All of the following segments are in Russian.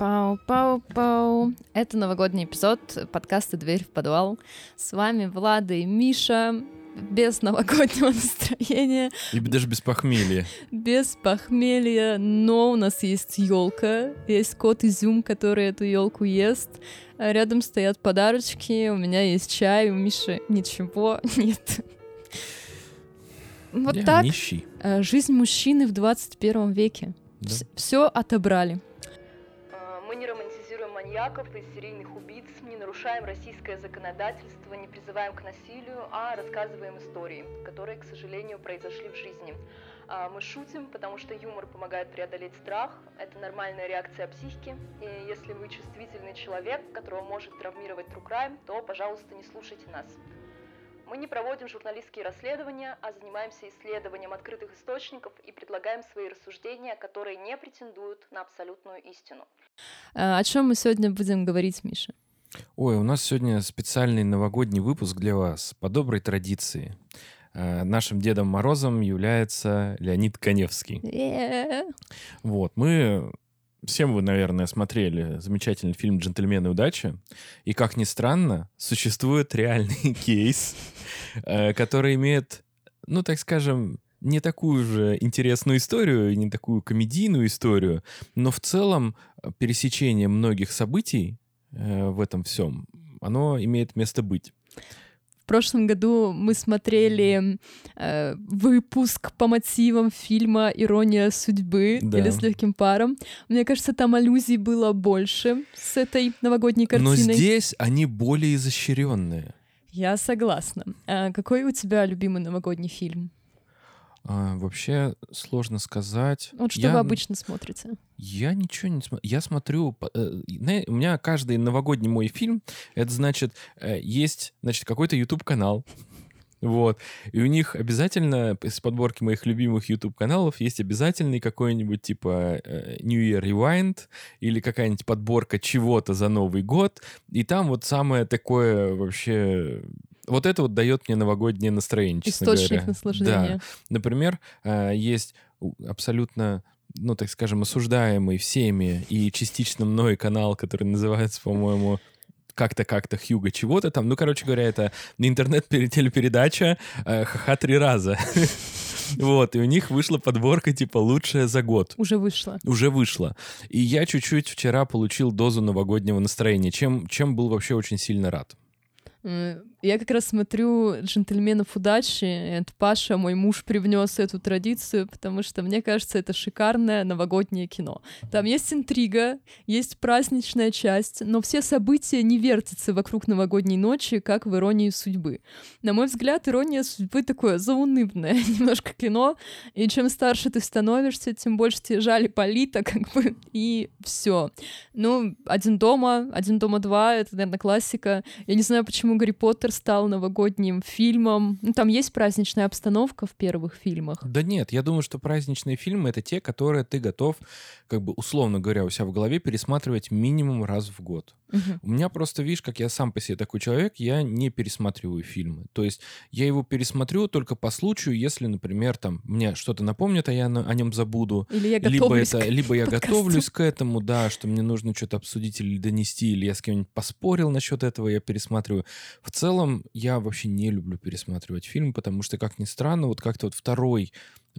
Пау-пау-пау. Это новогодний эпизод подкаста «Дверь в подвал». С вами Влада и Миша. Без новогоднего настроения. И даже без похмелья. Без похмелья, но у нас есть елка, есть кот Изюм, который эту елку ест. А рядом стоят подарочки, у меня есть чай, у Миши ничего нет. Вот Я так. нищий. Э, Жизнь мужчины в 21 веке. Да. Все отобрали. Маньяков и серийных убийц, не нарушаем российское законодательство, не призываем к насилию, а рассказываем истории, которые, к сожалению, произошли в жизни. А, Мы шутим, потому что юмор помогает преодолеть страх. Это нормальная реакция психики. И если вы чувствительный человек, которого может травмировать true crime, то, пожалуйста, не слушайте нас. Мы не проводим журналистские расследования, а занимаемся исследованием открытых источников и предлагаем свои рассуждения, которые не претендуют на абсолютную истину. Э, О чем мы сегодня будем говорить, Миша? Ой, у нас сегодня специальный новогодний выпуск для вас по доброй традиции. Э, Нашим Дедом Морозом является Леонид Коневский. Э, Вот, мы... Всем вы, наверное, смотрели замечательный фильм «Джентльмены удачи». И, как ни странно, существует реальный кейс, э, который имеет, ну, так скажем, не такую же интересную историю, не такую комедийную историю, но в целом э, пересечение многих событий э, в этом всем, оно имеет место быть. В прошлом году мы смотрели э, выпуск по мотивам фильма «Ирония судьбы» Да. или «С легким паром». Мне кажется, там аллюзий было больше с этой новогодней картиной. Но здесь они более изощренные. Я согласна. А какой у тебя любимый новогодний фильм? А, вообще сложно сказать. Вот что Я- вы обычно смотрите? Я ничего не смотрю. Я смотрю... э, У меня каждый новогодний мой фильм, это значит, э, есть значит, какой-то YouTube-канал. Вот. И у них обязательно из подборки моих любимых YouTube-каналов есть обязательный какой-нибудь типа э, New Year Rewind или какая-нибудь подборка чего-то за Новый год. И там вот самое такое вообще... Вот это вот дает мне новогоднее настроение, честно Источник говоря. наслаждения. Да. Например, э, есть абсолютно, ну, так скажем, осуждаемый всеми и частично мной канал, который называется, по-моему, как-то как-то Хьюга чего-то там. Ну, короче говоря, это интернет-телепередача э, «Ха-ха три раза». Вот, и у них вышла подборка типа «Лучшая за год». Уже вышло. Уже вышла. И я чуть-чуть вчера получил дозу новогоднего настроения, чем, чем был вообще очень сильно рад. Я как раз смотрю «Джентльменов удачи». Это Паша, мой муж, привнес эту традицию, потому что, мне кажется, это шикарное новогоднее кино. Там есть интрига, есть праздничная часть, но все события не вертятся вокруг новогодней ночи, как в «Иронии судьбы». На мой взгляд, «Ирония судьбы» такое заунывное немножко кино, и чем старше ты становишься, тем больше тебе жали полита, как бы, и все. Ну, «Один дома», «Один дома два» — это, наверное, классика. Я не знаю, почему Гарри Поттер стал новогодним фильмом. Ну, там есть праздничная обстановка в первых фильмах. Да нет, я думаю, что праздничные фильмы — это те, которые ты готов, как бы условно говоря, у себя в голове пересматривать минимум раз в год. Мгм. У меня просто, видишь, как я сам по себе такой человек, я не пересматриваю фильмы. То есть я его пересмотрю только по случаю, если, например, там мне что-то напомнит, а я на- о нем забуду. Или я Либо, это, к либо я подкасту. готовлюсь к этому, да, что мне нужно что-то обсудить или донести, или я с кем-нибудь поспорил насчет этого, я пересматриваю. В целом, я вообще не люблю пересматривать фильм, потому что, как ни странно, вот как-то вот второй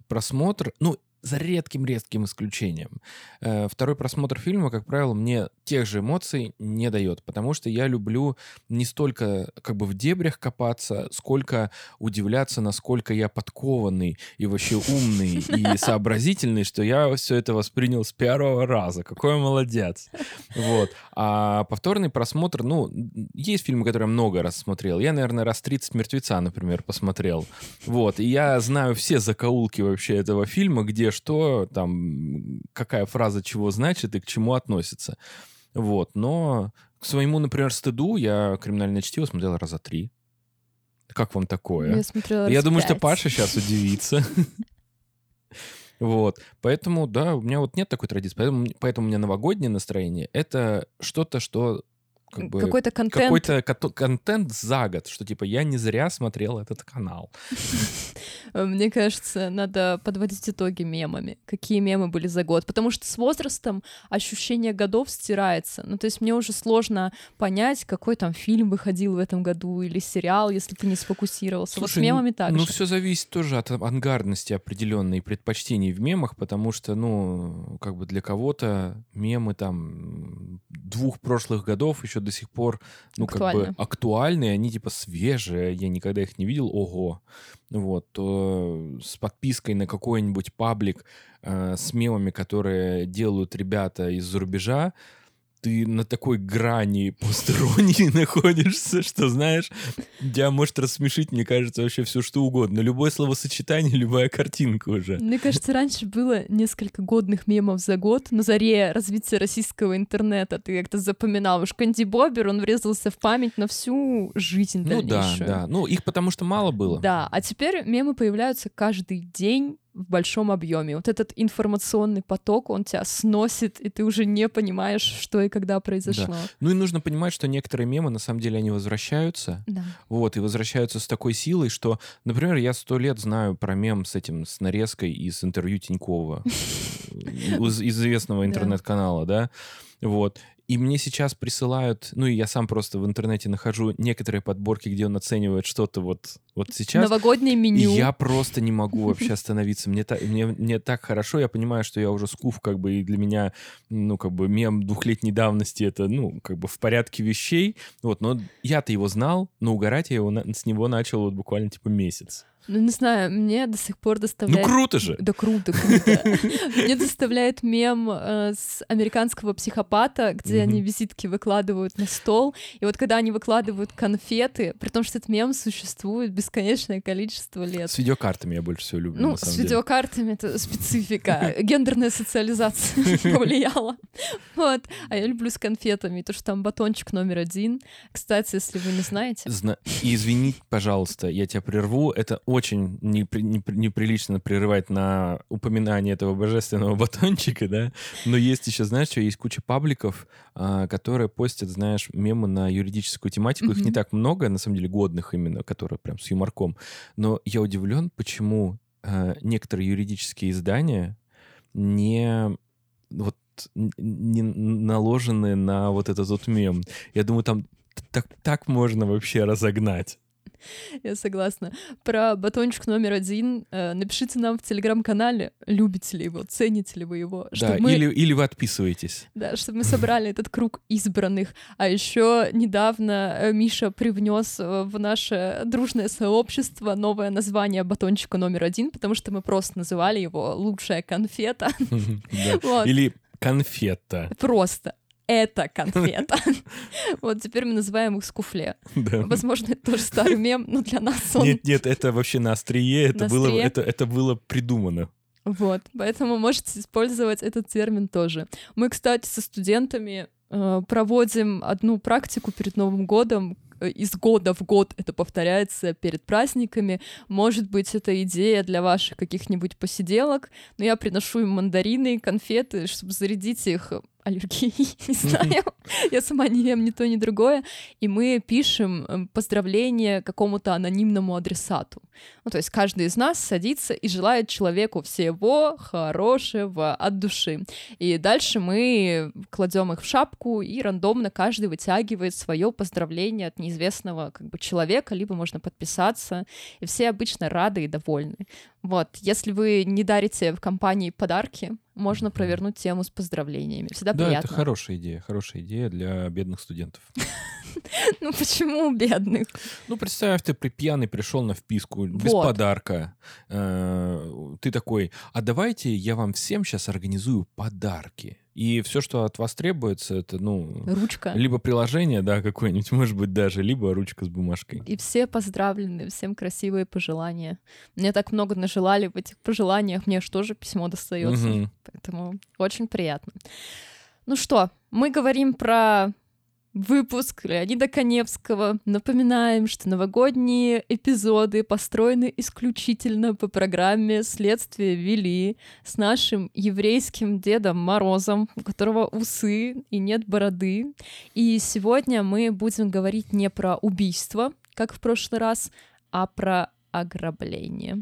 просмотр, ну, за редким-редким исключением. э, Второй просмотр фильма, как правило, мне тех же эмоций не дает, потому что я люблю не столько как бы в дебрях копаться, сколько удивляться, насколько я подкованный и вообще умный и сообразительный, что я все это воспринял с первого раза. Какой молодец. Вот. А повторный просмотр, ну, есть фильмы, которые я много раз смотрел. Я, наверное, раз 30 «Мертвеца», например, посмотрел. Вот. И я знаю все закоулки вообще этого фильма, где что, там, какая фраза чего значит и к чему относится. Вот. Но к своему, например, стыду я «Криминальное чтиво» смотрел раза три. Как вам такое? Я смотрела Я думаю, что пять. Паша сейчас удивится. Вот. Поэтому, да, у меня вот нет такой традиции. Поэтому, поэтому у меня новогоднее настроение — это что-то, что как бы Какой-то контент. какой-то контент за год, что типа я не зря смотрел этот канал. Мне кажется, надо подводить итоги мемами. Какие мемы были за год. Потому что с возрастом ощущение годов стирается. Ну, то есть мне уже сложно понять, какой там фильм выходил в этом году или сериал, если ты не сфокусировался. вот с Слушай, мемами так ну все зависит тоже от авангардности определенной предпочтений в мемах, потому что, ну, как бы для кого-то мемы там двух прошлых годов еще до сих пор, ну, как Актуальны. бы актуальны, они типа свежие, я никогда их не видел, ого. Вот, то с подпиской на какой-нибудь паблик э, с мемами, которые делают ребята из-за рубежа, ты на такой грани постеронии находишься, что, знаешь, тебя может рассмешить, мне кажется, вообще все что угодно. Любое словосочетание, любая картинка уже. Мне кажется, раньше было несколько годных мемов за год. На заре развития российского интернета ты как-то запоминал. Уж Канди Бобер, он врезался в память на всю жизнь Ну да, дальнейшую. да. Ну, их потому что мало было. Да, а теперь мемы появляются каждый день в большом объеме. Вот этот информационный поток, он тебя сносит, и ты уже не понимаешь, что и когда произошло. Ну и нужно понимать, что некоторые мемы, на самом деле, они возвращаются. Да. Вот, и возвращаются с такой силой, что, например, я сто лет знаю про мем с этим, с нарезкой из интервью Тинькова, из известного Да. интернет-канала, да, вот. И мне сейчас присылают, ну и я сам просто в интернете нахожу некоторые подборки, где он оценивает что-то вот, вот сейчас. Новогоднее И меню. я просто не могу вообще остановиться. Мне, та- мне, мне так хорошо, я понимаю, что я уже скуф, как бы, и для меня, ну, как бы, мем двухлетней давности, это, ну, как бы в порядке вещей. Вот, но я-то его знал, но угорать я его с него начал вот буквально, типа, месяц. Ну, не знаю, мне до сих пор Ну, доставляет... круто же! Да круто, круто. Мне доставляет мем э, с американского психопата, где они визитки выкладывают на стол. И вот когда они выкладывают конфеты, при том, что этот мем существует бесконечное количество лет. С видеокартами я больше всего люблю, Ну, с видеокартами это специфика. Гендерная социализация повлияла. Вот. А я люблю с конфетами. То, что там батончик номер один. Кстати, если вы не знаете, извини, пожалуйста, я тебя прерву. Это очень непри- непри- неприлично прерывать на упоминание этого божественного батончика, да. Но есть еще, знаешь, что есть куча пабликов, а, которые постят, знаешь, мемы на юридическую тематику. Их не Мгм. так много, на самом деле, годных именно, которые прям с юморком. Но я удивлен, почему а, некоторые юридические издания не вот не наложены на вот этот вот мем. Я думаю, там так, так можно вообще разогнать. я согласна. Про батончик номер один э, напишите нам в телеграм-канале, любите ли его, цените ли вы его. Да, мы, или, или вы отписываетесь. да, чтобы мы собрали этот круг избранных. А еще недавно э, Миша привнес э, в наше дружное сообщество новое название батончика номер один, потому что мы просто называли его «Лучшая конфета». Или конфета. Просто это конфета. Вот теперь мы называем их скуфле. Да. Возможно, это тоже старый мем, но для нас он... Нет, нет, это вообще на острие, это, На было, острие? это, это было придумано. Вот, поэтому можете использовать этот термин тоже. Мы, кстати, со студентами э, проводим одну практику перед Новым годом. Э, Из года в год это повторяется перед праздниками. Может быть, это идея для ваших каких-нибудь посиделок, но я приношу им мандарины, конфеты, чтобы зарядить их аллергией, не знаю. Я сама не ем ни то, ни другое. И мы пишем э, поздравление какому-то анонимному адресату. Ну, то есть каждый из нас садится и желает человеку всего хорошего от души. И дальше мы кладем их в шапку, и рандомно каждый вытягивает свое поздравление от неизвестного как бы, человека, либо можно подписаться. И все обычно рады и довольны. Вот, если вы не дарите в компании подарки, можно провернуть тему с поздравлениями. Всегда Да, приятно. это хорошая идея, хорошая идея для бедных студентов. Ну почему у бедных? Ну, представь, ты при пьяный пришел на вписку, без подарка. Э, Ты такой, а давайте я вам всем сейчас организую подарки. И все, что от вас требуется, это, ну, Ручка. либо приложение, да, какое-нибудь, может быть, даже, либо ручка с бумажкой. И все поздравлены, всем красивые пожелания. Мне так много нажелали в этих пожеланиях, мне же письмо достается. Мгм. Поэтому очень приятно. Ну что, мы говорим про выпуск Леонида Коневского. Напоминаем, что новогодние эпизоды построены исключительно по программе «Следствие вели» с нашим еврейским Дедом Морозом, у которого усы и нет бороды. И сегодня мы будем говорить не про убийство, как в прошлый раз, а про ограбление.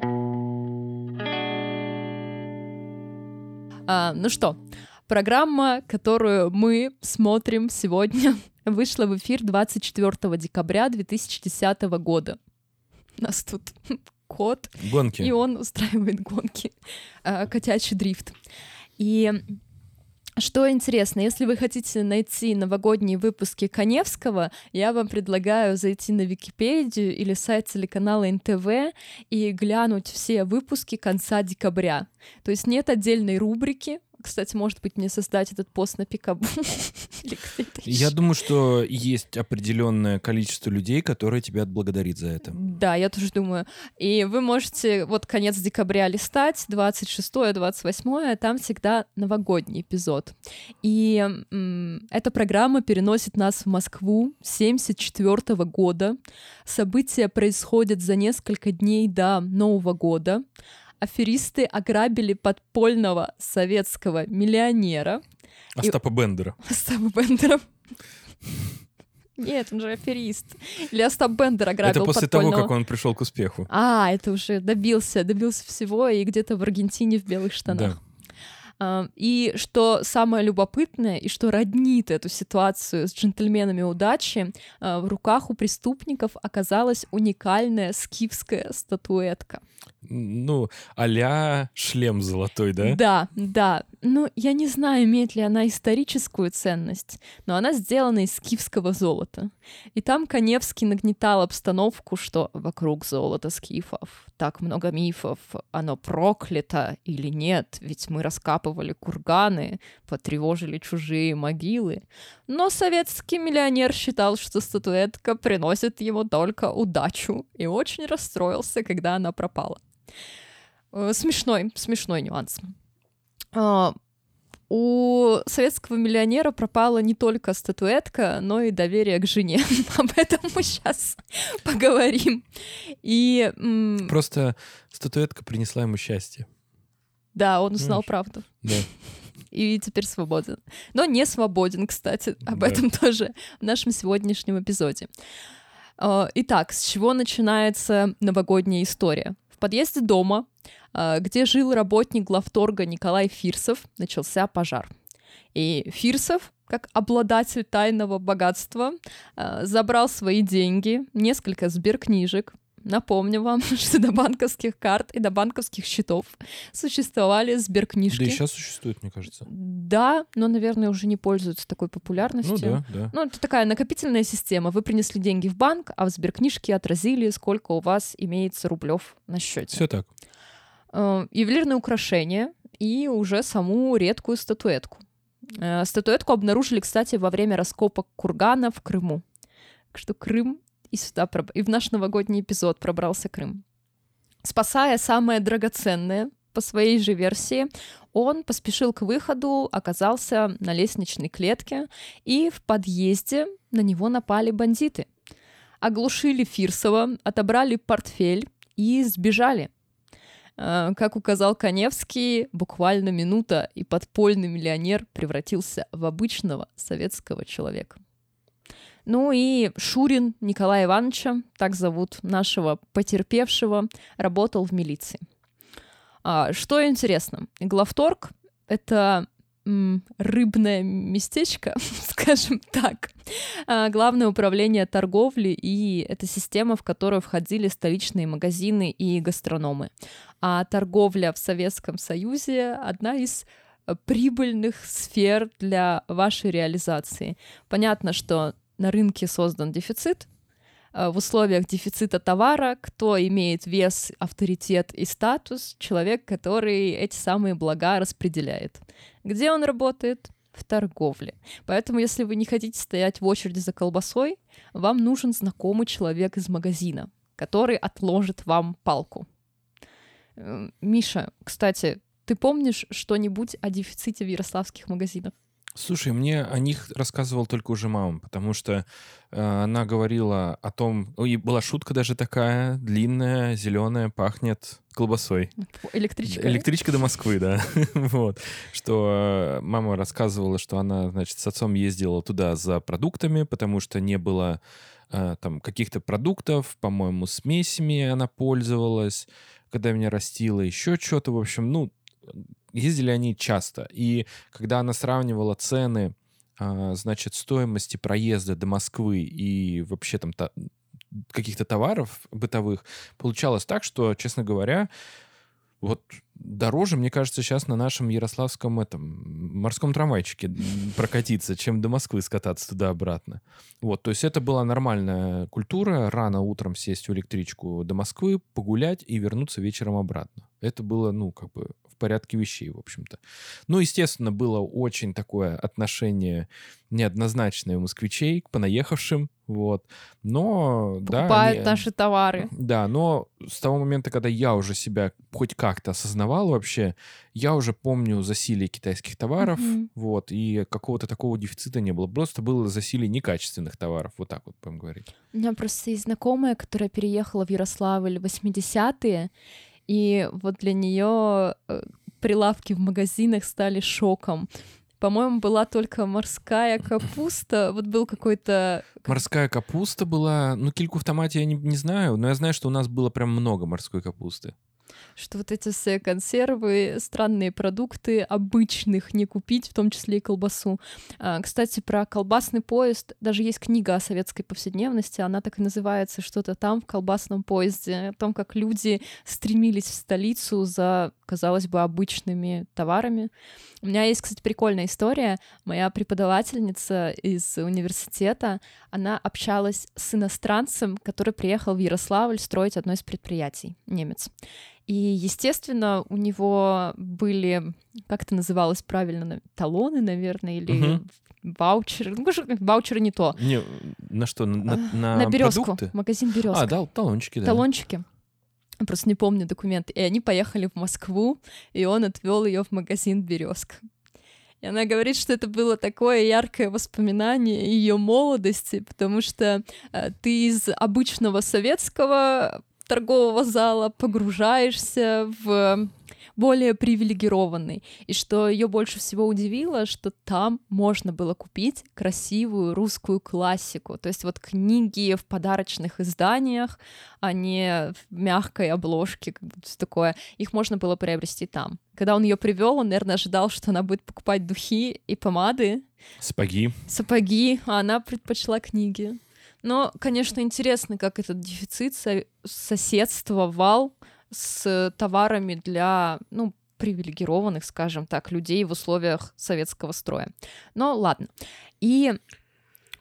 А, ну что, программа, которую мы смотрим сегодня, вышла в эфир 24 декабря 2010 года. У нас тут кот. Гонки. И он устраивает гонки. А, котячий дрифт. И что интересно, если вы хотите найти новогодние выпуски Коневского, я вам предлагаю зайти на Википедию или сайт телеканала НТВ и глянуть все выпуски конца декабря. То есть нет отдельной рубрики, кстати, может быть, мне создать этот пост на Пикабу. Я думаю, что есть определенное количество людей, которые тебя отблагодарит за это. Да, я тоже думаю. И вы можете вот конец декабря листать, 26-28, там всегда новогодний эпизод. И м- эта программа переносит нас в Москву 74 года. События происходят за несколько дней до Нового года аферисты ограбили подпольного советского миллионера. Остапа и... Бендера. Остапа Бендера. Нет, он же аферист. Или Остап Бендер ограбил Это после подпольного... того, как он пришел к успеху. А, это уже добился, добился всего, и где-то в Аргентине в белых штанах. Да. И что самое любопытное, и что роднит эту ситуацию с джентльменами удачи, а, в руках у преступников оказалась уникальная скифская статуэтка ну, а шлем золотой, да? Да, да. Ну, я не знаю, имеет ли она историческую ценность, но она сделана из скифского золота. И там Коневский нагнетал обстановку, что вокруг золота скифов так много мифов, оно проклято или нет, ведь мы раскапывали курганы, потревожили чужие могилы. Но советский миллионер считал, что статуэтка приносит ему только удачу, и очень расстроился, когда она пропала. Э, смешной, смешной нюанс. А, у советского миллионера пропала не только статуэтка, но и доверие к жене. Об этом мы сейчас поговорим. И просто статуэтка принесла ему счастье. Да, он узнал правду. Да. И теперь свободен. Но не свободен, кстати, об да. этом тоже в нашем сегодняшнем эпизоде. А, итак, с чего начинается новогодняя история? Подъезде дома, а, где жил работник главторга Николай Фирсов, начался пожар. И Фирсов, как обладатель тайного богатства, а, забрал свои деньги, несколько сберкнижек, Напомню вам, что до банковских карт и до банковских счетов существовали сберкнижки. Да и сейчас существует, мне кажется. Да, но, наверное, уже не пользуются такой популярностью. Ну да, да. Ну, это такая накопительная система. Вы принесли деньги в банк, а в сберкнижке отразили, сколько у вас имеется рублев на счете. Все так. Э, ювелирное украшение и уже саму редкую статуэтку. Э, статуэтку обнаружили, кстати, во время раскопок кургана в Крыму. Так что Крым и сюда, и в наш новогодний эпизод пробрался Крым. Спасая самое драгоценное, по своей же версии, он поспешил к выходу, оказался на лестничной клетке, и в подъезде на него напали бандиты. Оглушили Фирсова, отобрали портфель и сбежали. Э, как указал Коневский, буквально минута, и подпольный миллионер превратился в обычного советского человека. Ну и Шурин Николая Ивановича, так зовут нашего потерпевшего, работал в милиции. А, что интересно, главторг — это рыбное местечко, скажем так. А, главное управление торговли, и это система, в которую входили столичные магазины и гастрономы. А торговля в Советском Союзе — одна из прибыльных сфер для вашей реализации. Понятно, что на рынке создан дефицит, э, в условиях дефицита товара, кто имеет вес, авторитет и статус, человек, который эти самые блага распределяет. Где он работает? В торговле. Поэтому, если вы не хотите стоять в очереди за колбасой, вам нужен знакомый человек из магазина, который отложит вам палку. Э, Миша, кстати, ты помнишь что-нибудь о дефиците в ярославских магазинах? Слушай, мне о них рассказывал только уже мама, потому что э, она говорила о том, ой, была шутка даже такая, длинная, зеленая, пахнет колбасой. Электричка. Электричка до Москвы, да. вот. Что э, мама рассказывала, что она, значит, с отцом ездила туда за продуктами, потому что не было э, там каких-то продуктов, по-моему, смесями она пользовалась, когда меня растила, еще что-то, в общем, ну, ездили они часто. И когда она сравнивала цены, а, значит, стоимости проезда до Москвы и вообще там каких-то товаров бытовых, получалось так, что, честно говоря, вот дороже, мне кажется, сейчас на нашем ярославском этом морском трамвайчике прокатиться, чем до Москвы скататься туда-обратно. Вот, то есть это была нормальная культура, рано утром сесть в электричку до Москвы, погулять и вернуться вечером обратно. Это было, ну, как бы порядке вещей, в общем-то. Ну, естественно, было очень такое отношение неоднозначное у москвичей к понаехавшим, вот. Но, Покупают да... Они, наши товары. Да, но с того момента, когда я уже себя хоть как-то осознавал вообще, я уже помню засилие китайских товаров, mm-hmm. вот, и какого-то такого дефицита не было. Просто было засилие некачественных товаров, вот так вот будем говорить. У меня просто есть знакомая, которая переехала в Ярославль в 80-е, и вот для нее э, прилавки в магазинах стали шоком. По-моему, была только морская капуста. Вот был какой-то... Морская капуста была... Ну, кильку в томате я не, не знаю, но я знаю, что у нас было прям много морской капусты что вот эти все консервы, странные продукты обычных не купить, в том числе и колбасу. А, кстати, про колбасный поезд даже есть книга о советской повседневности, она так и называется что-то там в колбасном поезде, о том, как люди стремились в столицу за, казалось бы, обычными товарами. У меня есть, кстати, прикольная история. Моя преподавательница из университета, она общалась с иностранцем, который приехал в Ярославль строить одно из предприятий, немец. И, естественно, у него были, как это называлось правильно, талоны, наверное, или угу. ваучеры. Ну, ваучеры не то. Не, на что? На, на, на березку. Магазин березка. А, да, талончики, да. Талончики. Просто не помню документы. И они поехали в Москву, и он отвел ее в магазин березка. И она говорит, что это было такое яркое воспоминание ее молодости, потому что э, ты из обычного советского торгового зала погружаешься в более привилегированный. И что ее больше всего удивило, что там можно было купить красивую русскую классику. То есть вот книги в подарочных изданиях, а не в мягкой обложке, как будто такое. Их можно было приобрести там. Когда он ее привел, он, наверное, ожидал, что она будет покупать духи и помады. Сапоги. Сапоги, а она предпочла книги. Но, конечно, интересно, как этот дефицит соседствовал с товарами для, ну, привилегированных, скажем так, людей в условиях советского строя. Но ладно. И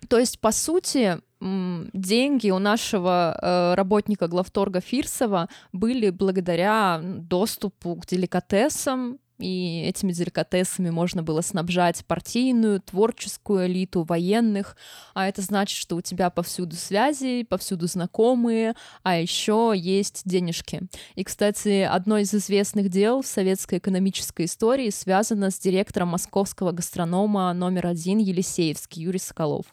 то есть, по сути, деньги у нашего э, работника главторга Фирсова были благодаря доступу к деликатесам и этими деликатесами можно было снабжать партийную, творческую элиту, военных, а это значит, что у тебя повсюду связи, повсюду знакомые, а еще есть денежки. И, кстати, одно из известных дел в советской экономической истории связано с директором московского гастронома номер один Елисеевский Юрий Соколов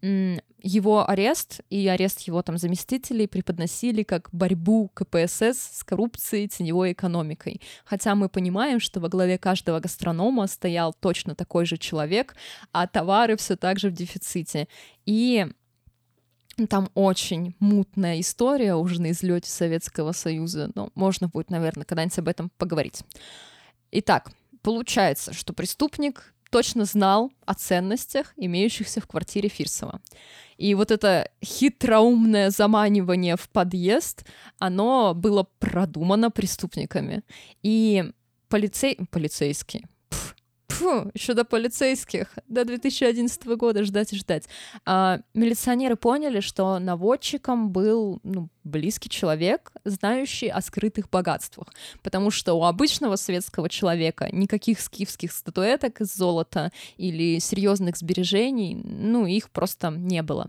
его арест и арест его там заместителей преподносили как борьбу КПСС с коррупцией, теневой экономикой. Хотя мы понимаем, что во главе каждого гастронома стоял точно такой же человек, а товары все так же в дефиците. И там очень мутная история уже на излете Советского Союза, но можно будет, наверное, когда-нибудь об этом поговорить. Итак, получается, что преступник точно знал о ценностях, имеющихся в квартире Фирсова. И вот это хитроумное заманивание в подъезд, оно было продумано преступниками. И полицей... полицейские, Фу, еще до полицейских, до 2011 года ждать и ждать. А, милиционеры поняли, что наводчиком был ну, близкий человек, знающий о скрытых богатствах. Потому что у обычного советского человека никаких скифских статуэток из золота или серьезных сбережений, ну, их просто не было.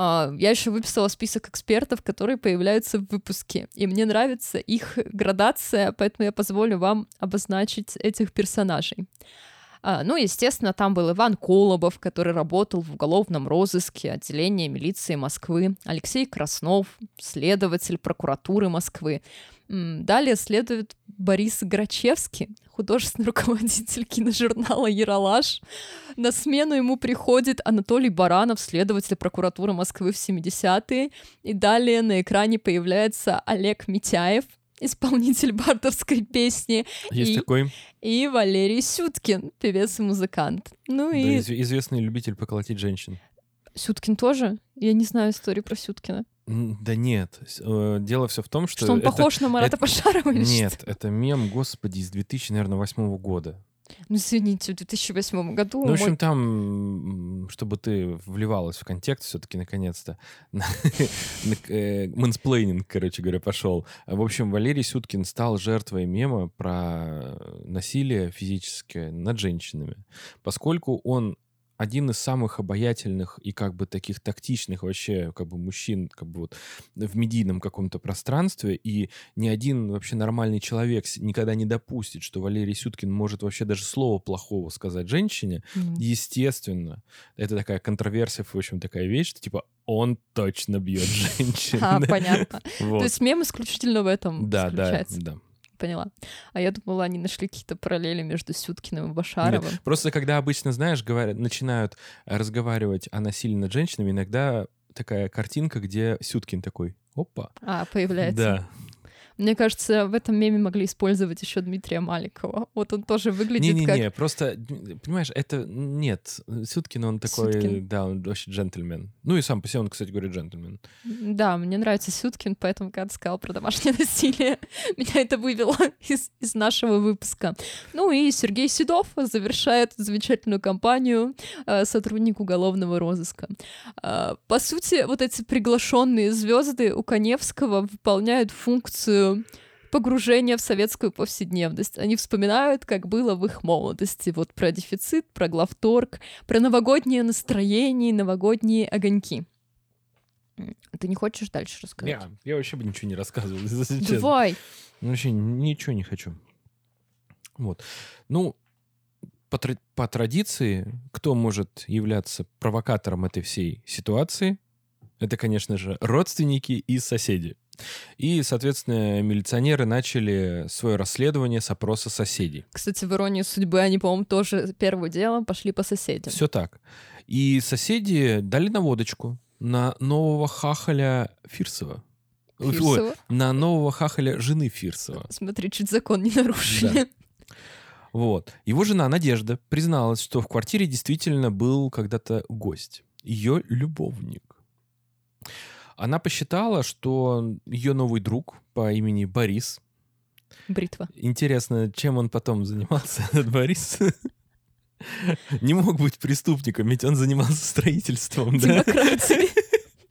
А, я еще выписала список экспертов, которые появляются в выпуске, и мне нравится их градация, поэтому я позволю вам обозначить этих персонажей. А, ну, естественно, там был Иван Колобов, который работал в уголовном розыске отделения милиции Москвы, Алексей Краснов, следователь прокуратуры Москвы. Далее следует Борис Грачевский, художественный руководитель киножурнала «Яралаш». На смену ему приходит Анатолий Баранов, следователь прокуратуры Москвы в 70-е. И далее на экране появляется Олег Митяев, исполнитель бардовской песни, Есть И- такой и Валерий Сюткин, певец и музыкант. Ну да, и из- известный любитель поколотить женщин. Сюткин тоже? Я не знаю истории про Сюткина. Да нет. э, Дело все в том, что... Что, он это- похож на Марата это- Пашарова или Нет, что? это мем, господи, из 2008 года. Ну, извините, в 2008 году Ну, в мой общем, там, м, чтобы ты вливалась в контекст все-таки наконец-то. Mansplaining, короче говоря, пошел. В общем, Валерий Сюткин стал жертвой мема про насилие физическое над женщинами, поскольку он один из самых обаятельных и как бы таких тактичных вообще как бы мужчин как бы вот в медийном каком-то пространстве, и ни один вообще нормальный человек никогда не допустит, что Валерий Сюткин может вообще даже слова плохого сказать женщине, М. естественно, это такая контроверсия, в общем, такая вещь, что типа он точно бьет женщин. А, понятно. Вот. То есть мем исключительно в этом Да, да, да. Поняла. А я думала, они нашли какие-то параллели между Сюткиным и Нет, Башаровым. Просто когда обычно, знаешь, говорят, начинают разговаривать о насилии над женщинами, иногда такая картинка, где Сюткин такой, опа. А, появляется. Да. Мне кажется, в этом меме могли использовать еще Дмитрия Маликова. Вот он тоже выглядит Не-не-не, как... просто, м, понимаешь, это нет. Сюткин, он такой, Сюткин. да, он вообще джентльмен. Ну и сам по себе он, кстати, говорит джентльмен. Да, мне нравится Сюткин, поэтому, когда ты сказал про домашнее насилие, меня это вывело из, из нашего выпуска. Ну и Сергей Седов завершает замечательную кампанию э, сотрудник уголовного розыска. Э, по сути, вот эти приглашенные звезды у Коневского выполняют функцию погружения в советскую повседневность. Они вспоминают, как было в их молодости. Вот про дефицит, про главторг, про новогоднее настроение, новогодние огоньки. Ты не хочешь дальше рассказать? Я, я вообще бы ничего не рассказывал, если честно. Давай. Ну, Вообще ничего не хочу. Вот. Ну, по, тра- по традиции, кто может являться провокатором этой всей ситуации? Это, конечно же, родственники и соседи. И, соответственно, милиционеры начали свое расследование с опроса соседей. Кстати, в иронии судьбы они, по-моему, тоже первым делом пошли по соседям. Все так. И соседи дали наводочку на нового хахаля Фирсова. Ой, Фирсова? на нового хахаля жены Фирсова. Смотри, чуть закон не нарушили. Вот. Его жена Надежда призналась, что в квартире действительно был когда-то гость. Ее любовник. Она посчитала, что ее новый друг по имени Борис... Бритва. Интересно, чем он потом занимался, этот Борис? Не мог быть преступником, ведь он занимался строительством, да?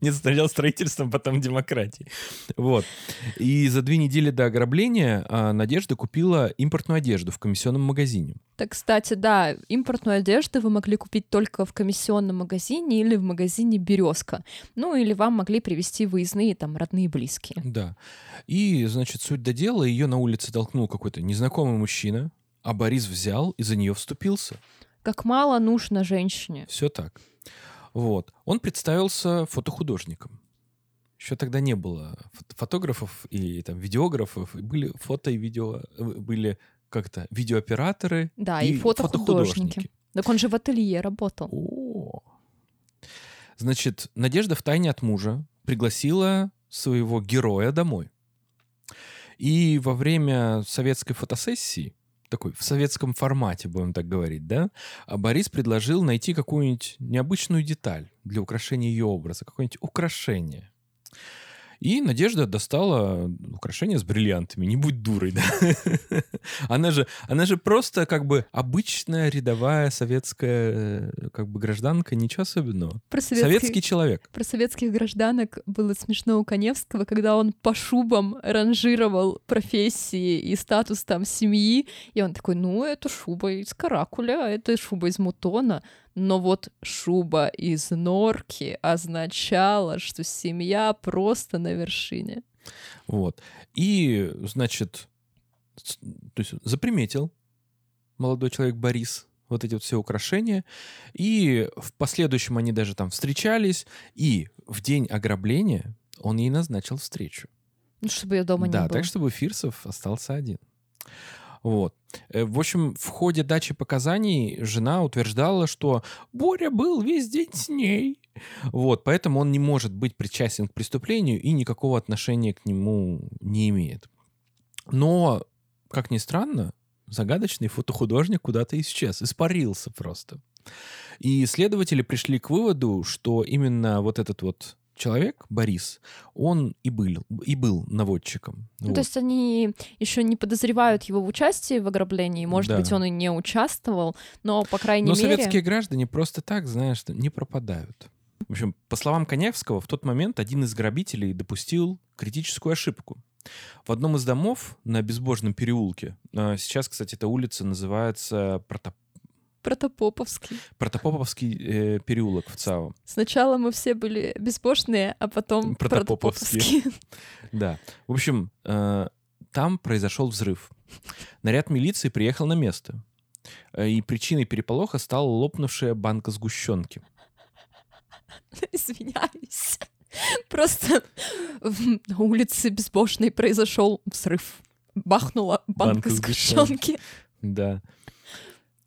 Демократии. Не сначала строительством, потом демократией. Вот. И за две недели до ограбления а, Надежда купила импортную одежду в комиссионном магазине. Так, кстати, да, импортную одежду вы могли купить только в комиссионном магазине или в магазине «Березка». Ну, или вам могли привезти выездные, там, родные близкие. Да. И, значит, суть до дела, ее на улице толкнул какой-то незнакомый мужчина, а Борис взял и за нее вступился. Как мало нужно женщине. Все так. Вот. Он представился фотохудожником. Еще тогда не было фото- фотографов и там видеографов, и были фото и видео, э, были как-то видеооператоры Да, и, фотохудожники. Так он же в ателье работал. О. Значит, Надежда втайне от мужа пригласила своего героя домой. И во время советской фотосессии, такой в советском формате, будем так говорить, да, а Борис предложил найти какую-нибудь необычную деталь для украшения ее образа, какое-нибудь украшение. И Надежда достала украшение с бриллиантами. Не будь дурой, да? Она же, она же просто как бы обычная рядовая советская э, как бы гражданка, ничего особенного. Про Советский человек. Про советских гражданок было смешно у Коневского, когда он по шубам ранжировал профессии и статус там семьи, и он такой, ну, это шуба из каракуля, а это шуба из мутона, но вот шуба из норки означала, что семья просто на вершине. Вот. И, значит, то есть заприметил молодой человек Борис вот эти вот все украшения. И в последующем они даже там встречались. И в день ограбления он ей назначил встречу. Ну, чтобы я дома да, не было. так чтобы Фирсов остался один. Вот. Э, В общем, в ходе дачи показаний жена утверждала, что Боря был весь день с ней. Вот, поэтому он не может быть причастен к преступлению и никакого отношения к нему не имеет. Но, как ни странно, загадочный фотохудожник куда-то исчез, испарился просто. И следователи пришли к выводу, что именно вот этот вот человек, Борис, он и был, и был наводчиком. Ну, Вот. то есть они еще не подозревают его в участии в ограблении. Может Да. быть, он и не участвовал, но, по крайней Но мере... советские граждане просто так, знаешь, не пропадают. В общем, по словам Коневского, в тот момент один из грабителей допустил критическую ошибку. В одном из домов на Безбожном переулке, а, сейчас, кстати, эта улица называется Протоп- Протопоповский. Протопоповский э, переулок в ЦАО. Сначала мы все были беспошные, а потом протопоповские. Да. В общем, э, там произошел взрыв. Наряд милиции приехал на место. Э, И причиной переполоха стала лопнувшая банка сгущенки. Извиняюсь. Просто на улице Безбожной произошел взрыв. Бахнула банка Банка сгущенки. Да.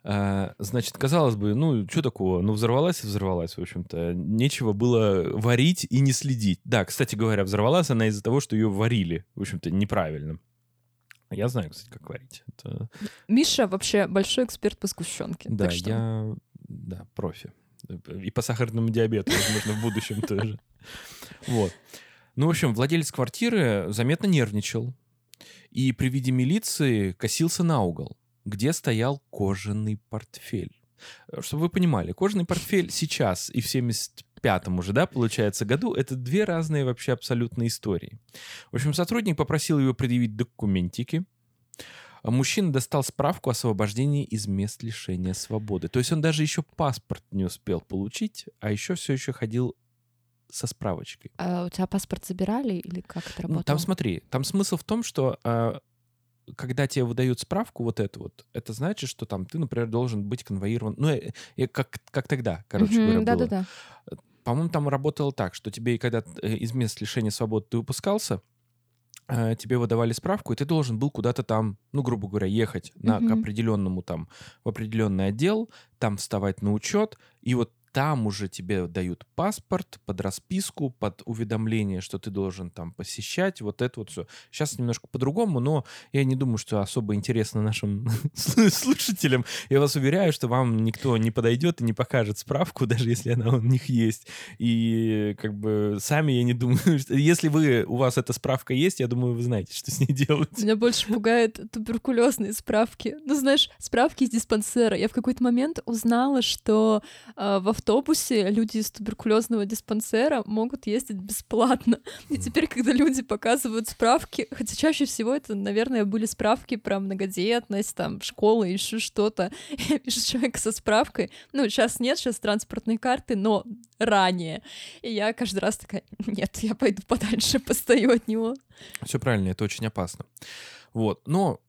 А, значит, казалось бы, ну, что такого? Ну, взорвалась и взорвалась, в общем-то. Нечего было варить и не следить. Да, кстати говоря, взорвалась она из-за того, что ее варили, в общем-то, неправильно. Я знаю, кстати, как варить. Это- Миша вообще большой эксперт по сгущенке. Да, что я да, профи. И по сахарному диабету, возможно, в будущем тоже. Вот. Ну, в общем, владелец квартиры заметно нервничал. И при виде милиции косился на угол, где стоял кожаный портфель. Э, Чтобы вы понимали, кожаный портфель сейчас и в 75-м уже, да, получается, году, это две разные вообще абсолютно истории. В общем, сотрудник попросил его предъявить документики, а мужчина достал справку о освобождении из мест лишения свободы. То есть он даже еще паспорт не успел получить, а еще все еще ходил со справочкой. А у тебя паспорт забирали или как это Ну, работало? там смотри, там смысл в том, что а, когда тебе выдают справку вот эту вот, это значит, что там ты, например, должен быть конвоирован. Ну, э, э, как, как тогда, короче Мгм, говоря, было. Да-да-да. По-моему, там работало так, что тебе, когда э, из мест лишения свободы ты выпускался, э, тебе выдавали справку, и ты должен был куда-то там, ну, грубо говоря, ехать на, к Мгм. определенному там, в определенный отдел, там вставать на учет, и вот там уже тебе дают паспорт под расписку, под уведомление, что ты должен там посещать, вот это вот все. Сейчас немножко по-другому, но я не думаю, что особо интересно нашим слушателям. Я вас уверяю, что вам никто не подойдет и не покажет справку, даже если она у них есть. И как бы сами я не думаю, что... Если вы, у вас эта справка есть, я думаю, вы знаете, что с ней делать. Меня больше пугает туберкулезные справки. Ну, знаешь, справки из диспансера. Я в какой-то момент узнала, что э, в автобусе люди из туберкулезного диспансера могут ездить бесплатно. И теперь, когда люди показывают справки, хотя чаще всего это, наверное, были справки про многодетность, там, школы, еще что-то. Я вижу человека со справкой. Ну, сейчас нет, сейчас транспортные карты, но ранее. И я каждый раз такая, нет, я пойду подальше, постою от него. Все правильно, это очень опасно. Вот, но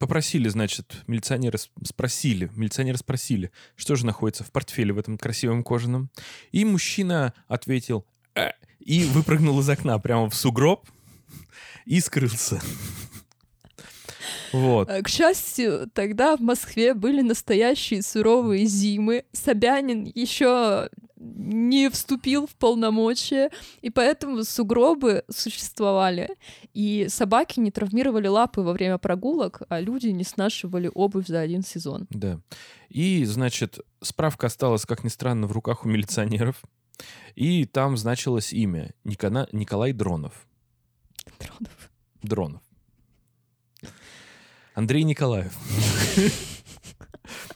попросили, значит, милиционеры спросили, милиционеры спросили, что же находится в портфеле в этом красивом кожаном. И мужчина ответил «Э», и выпрыгнул из окна прямо в сугроб и скрылся. Вот. Э, К счастью, тогда в Москве были настоящие суровые зимы. Собянин еще не вступил в полномочия, и поэтому сугробы существовали. И собаки не травмировали лапы во время прогулок, а люди не снашивали обувь за один сезон. Да. И, значит, справка осталась, как ни странно, в руках у милиционеров. И там значилось имя Никона- Николай Дронов. Дронов. Дронов. Андрей Николаев.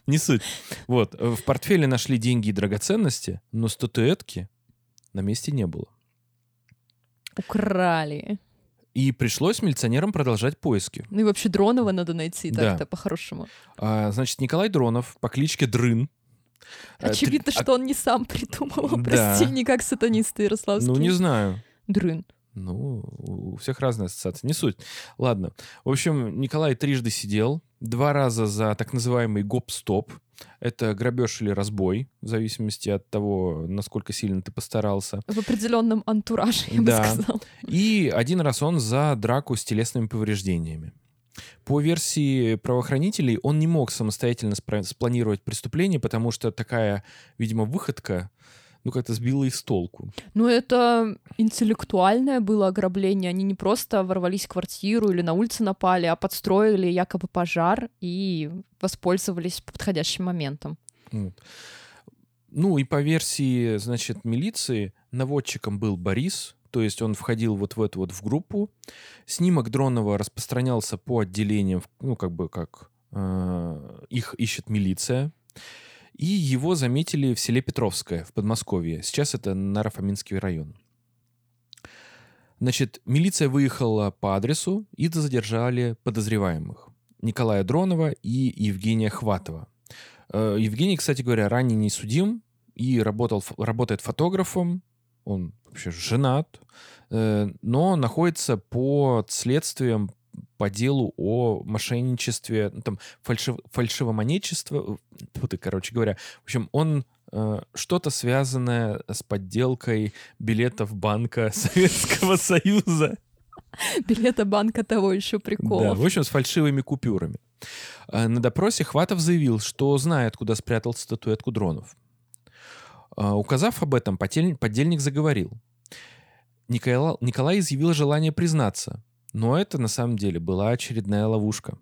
Не суть. Вот. э, В портфеле нашли деньги и драгоценности, но статуэтки на месте не было. Украли. И пришлось милиционерам продолжать поиски. Ну и вообще Дронова надо найти Да. так-то по-хорошему. А, значит, Николай Дронов по кличке Дрын. э, Очевидно, а- что он не сам придумал. Да. Прости, не как сатанисты Ярославские. Ну, не знаю. Дрын. Ну, у всех разные ассоциации. Не суть. Ладно. В общем, Николай трижды сидел. Два раза за так называемый гоп-стоп. Это грабеж или разбой, в зависимости от того, насколько сильно ты постарался. В определенном антураже, я Да. бы сказала. И один раз он за драку с телесными повреждениями. По версии правоохранителей, он не мог самостоятельно спланировать преступление, потому что такая, видимо, выходка, ну, как-то сбила их с толку. Но это интеллектуальное было ограбление. Они не просто ворвались в квартиру или на улице напали, а подстроили якобы пожар и воспользовались подходящим моментом. Вот. Ну, и по версии, значит, милиции, наводчиком был Борис, то есть он входил вот в эту вот в группу. Снимок Дронова распространялся по отделениям, ну, как бы как э, их ищет милиция. И его заметили в селе Петровское в Подмосковье. Сейчас это Нарафаминский район. Значит, милиция выехала по адресу и задержали подозреваемых. Николая Дронова и Евгения Хватова. Э, Евгений, кстати говоря, ранее не судим и работал, работает фотографом. Он вообще женат, э, но находится под следствием по делу о мошенничестве, ну, там, фальшив, фальшивомонетчество, тьфу ты, короче говоря. В общем, он э, что-то связанное с подделкой билетов Банка Советского Союза. Билета банка того еще Да, приколов. в общем, с фальшивыми купюрами. А, На допросе Хватов заявил, что знает, куда спрятал статуэтку дронов. А, Указав об этом, подельник заговорил. Никола- Николай изъявил желание признаться, но это на самом деле была очередная ловушка.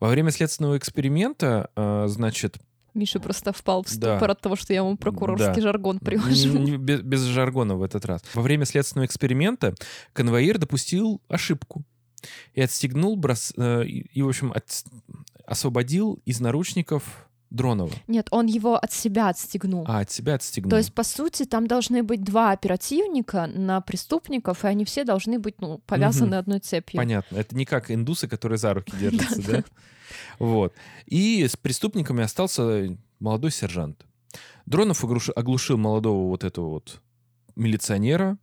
Во время следственного эксперимента, а, значит, Миша просто впал в Да. ступор от того, что я ему прокурорский Да. жаргон привожу. без, без жаргона в этот раз. Во время следственного эксперимента конвоир допустил ошибку и отстегнул брос... э, и, и, в общем, от- освободил из наручников Дронова. Нет, он его от себя отстегнул. А, от себя отстегнул. То есть, по сути, там должны быть два оперативника на преступников, и они все должны быть ну, повязаны Мгм. одной цепью. Понятно. Это не как индусы, которые за руки держатся, да? Вот. И с преступниками остался молодой сержант. Дронов оглуш- оглушил молодого вот этого вот милиционера,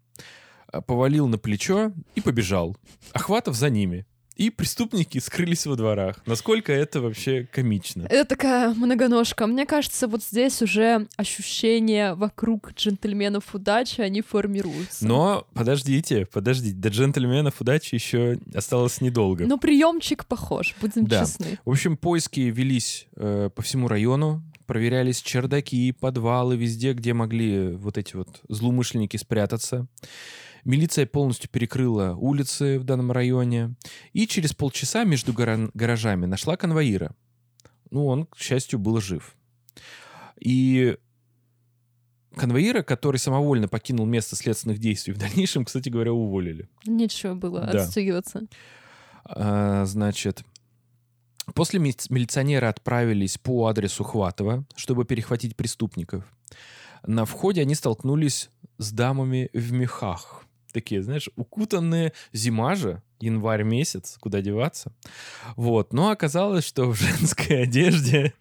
а, повалил на плечо и побежал. Охватов за ними. И преступники скрылись во дворах. Насколько это вообще комично. Это такая многоножка. Мне кажется, вот здесь уже ощущения вокруг джентльменов удачи, они формируются. Но подождите, подождите, до джентльменов удачи еще осталось недолго. Но приемчик похож, будем Да. честны. В общем, поиски велись э, по всему району, проверялись чердаки, подвалы, везде, где могли вот эти вот злоумышленники спрятаться. Милиция полностью перекрыла улицы в данном районе. И через полчаса между гаражами нашла конвоира. Ну, он, к счастью, был жив. И конвоира, который самовольно покинул место следственных действий, в дальнейшем, кстати говоря, уволили. Нечего было Да. отстегиваться. А, значит, после ми- милиционеры отправились по адресу Хватова, чтобы перехватить преступников. На входе они столкнулись с дамами в мехах. Такие, знаешь, укутанные зима же, январь месяц, куда деваться. Вот. Но оказалось, что в женской одежде,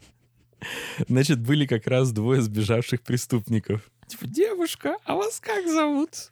значит, были как раз двое сбежавших преступников. Типа, девушка, а вас как зовут?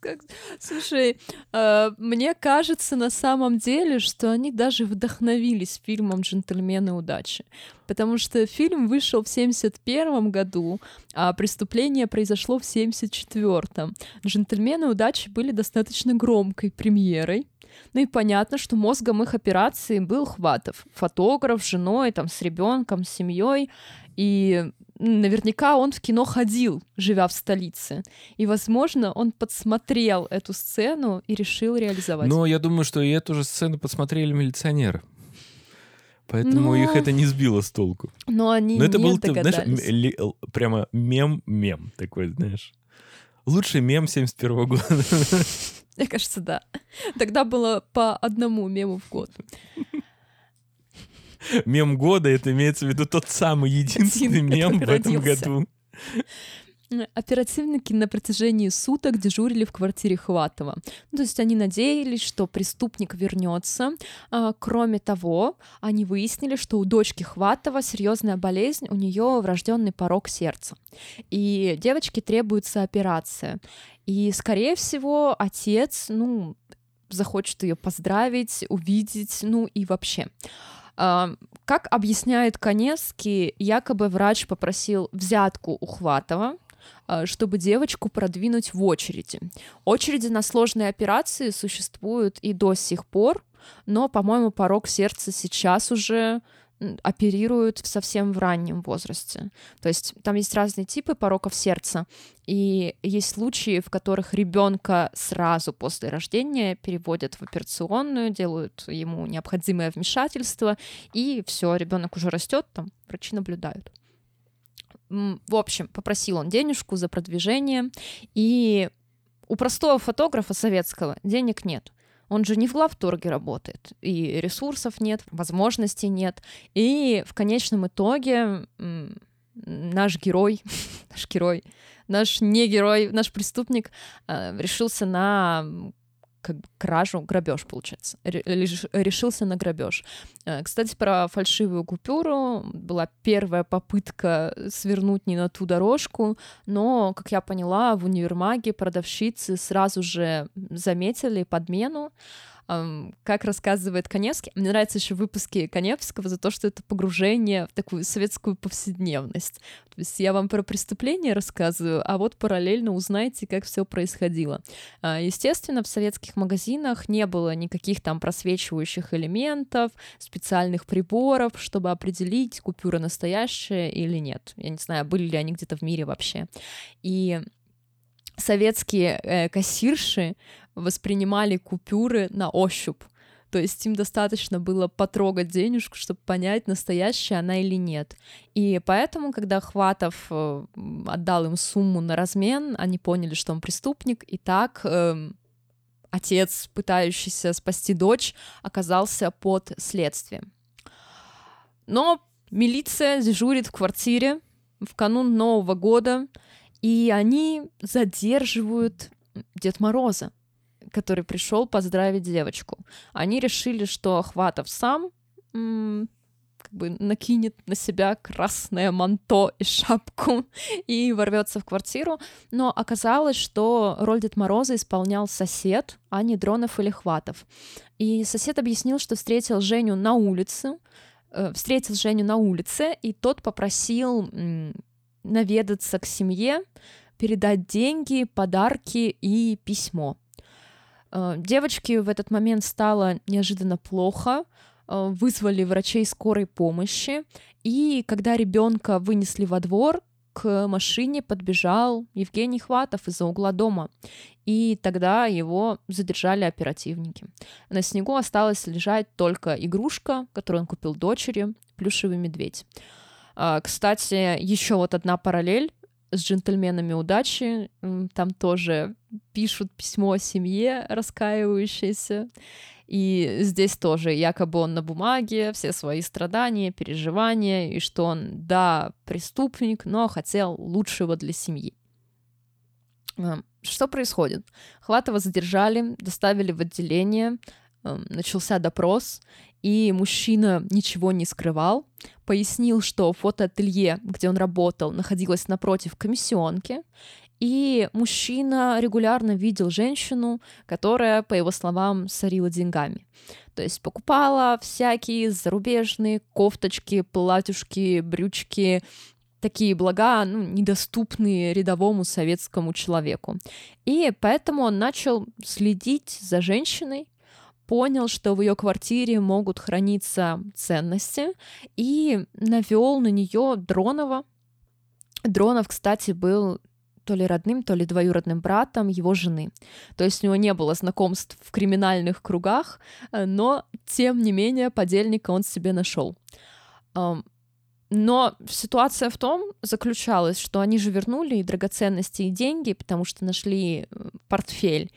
Как- Слушай, э, мне кажется на самом деле, что они даже вдохновились фильмом «Джентльмены удачи», потому что фильм вышел в 71 году, а преступление произошло в 74-м. «Джентльмены удачи» были достаточно громкой премьерой, ну и понятно, что мозгом их операции был Хватов. Фотограф с женой, там, с ребенком, с семьей. И наверняка он в кино ходил, живя в столице. И, возможно, он подсмотрел эту сцену и решил реализовать. Но я думаю, что и эту же сцену подсмотрели милиционеры. Поэтому Ну, их это не сбило с толку. Но они Но это не был, ты знаешь, догадались. ли- л- прямо мем-мем такой, знаешь. Лучший мем 71 года. Мне кажется, да. Тогда было по одному мему в год. Мем года, это имеется в виду тот самый единственный Один, мем в этом родился. году. Оперативники на протяжении суток дежурили в квартире Хватова. Ну, то есть они надеялись, что преступник вернется. А, Кроме того, они выяснили, что у дочки Хватова серьезная болезнь, у нее врожденный порог сердца. И девочке требуется операция. И, скорее всего, отец, ну, захочет ее поздравить, увидеть, ну и вообще. Как объясняет Коневский, якобы врач попросил взятку у Хватова, а, чтобы девочку продвинуть в очереди. Очереди на сложные операции существуют и до сих пор, но, по-моему, порог сердца сейчас уже оперируют совсем в раннем возрасте. То есть там есть разные типы пороков сердца, и есть случаи, в которых ребенка сразу после рождения переводят в операционную, делают ему необходимое вмешательство, и все, ребенок уже растет, там врачи наблюдают. В общем, попросил он денежку за продвижение, и у простого фотографа советского денег нет. Он же не в главторге работает, и ресурсов нет, возможностей нет. И в конечном итоге наш герой, наш герой, наш не герой, наш преступник э, решился на как бы кражу, грабеж, получается. Решился на грабеж. Э, кстати, про фальшивую купюру была первая попытка свернуть не на ту дорожку, но, как я поняла, в универмаге продавщицы сразу же заметили подмену, как рассказывает Коневский. Мне нравятся еще выпуски Коневского за то, что это погружение в такую советскую повседневность. То есть я вам про преступление рассказываю, а вот параллельно узнаете, как все происходило. А, естественно, в советских магазинах не было никаких там просвечивающих элементов, специальных приборов, чтобы определить, купюра настоящая или нет. Я не знаю, были ли они где-то в мире вообще. И советские э, кассирши воспринимали купюры на ощупь. То есть им достаточно было потрогать денежку, чтобы понять, настоящая она или нет. И поэтому, когда Хватов э, отдал им сумму на размен, они поняли, что он преступник, и так э, отец, пытающийся спасти дочь, оказался под следствием. Но милиция дежурит в квартире в канун Нового года, и они задерживают Дед Мороза который пришел поздравить девочку. Они решили, что Хватов сам как бы накинет на себя красное манто и шапку и ворвется в квартиру. Но оказалось, что роль Дед Мороза исполнял сосед, а не Дронов или Хватов. И сосед объяснил, что встретил Женю на улице, э, встретил Женю на улице, и тот попросил м, наведаться к семье, передать деньги, подарки и письмо. Э, девочке в этот момент стало неожиданно плохо, э, вызвали врачей скорой помощи, и когда ребенка вынесли во двор, к машине подбежал Евгений Хватов из-за угла дома, и тогда его задержали оперативники. На снегу осталась лежать только игрушка, которую он купил дочери, плюшевый медведь. А, кстати, еще вот одна параллель с джентльменами удачи. Там тоже пишут письмо семье, раскаивающееся. И здесь тоже якобы он на бумаге, все свои страдания, переживания, и что он, да, преступник, но хотел лучшего для семьи. Что происходит? Хватова задержали, доставили в отделение, начался допрос, и мужчина ничего не скрывал, пояснил, что фотоателье, где он работал, находилось напротив комиссионки, и мужчина регулярно видел женщину, которая, по его словам, сорила деньгами. То есть покупала всякие зарубежные кофточки, платьюшки, брючки, такие блага, ну, недоступные рядовому советскому человеку. И поэтому он начал следить за женщиной, понял, что в ее квартире могут храниться ценности, и навел на нее Дронова. Дронов, кстати, был то ли родным, то ли двоюродным братом его жены. То есть у него не было знакомств в криминальных кругах, э, но тем не менее подельника он себе нашел. Но ситуация в том заключалась, что они же вернули и драгоценности, и деньги, потому что нашли э, портфель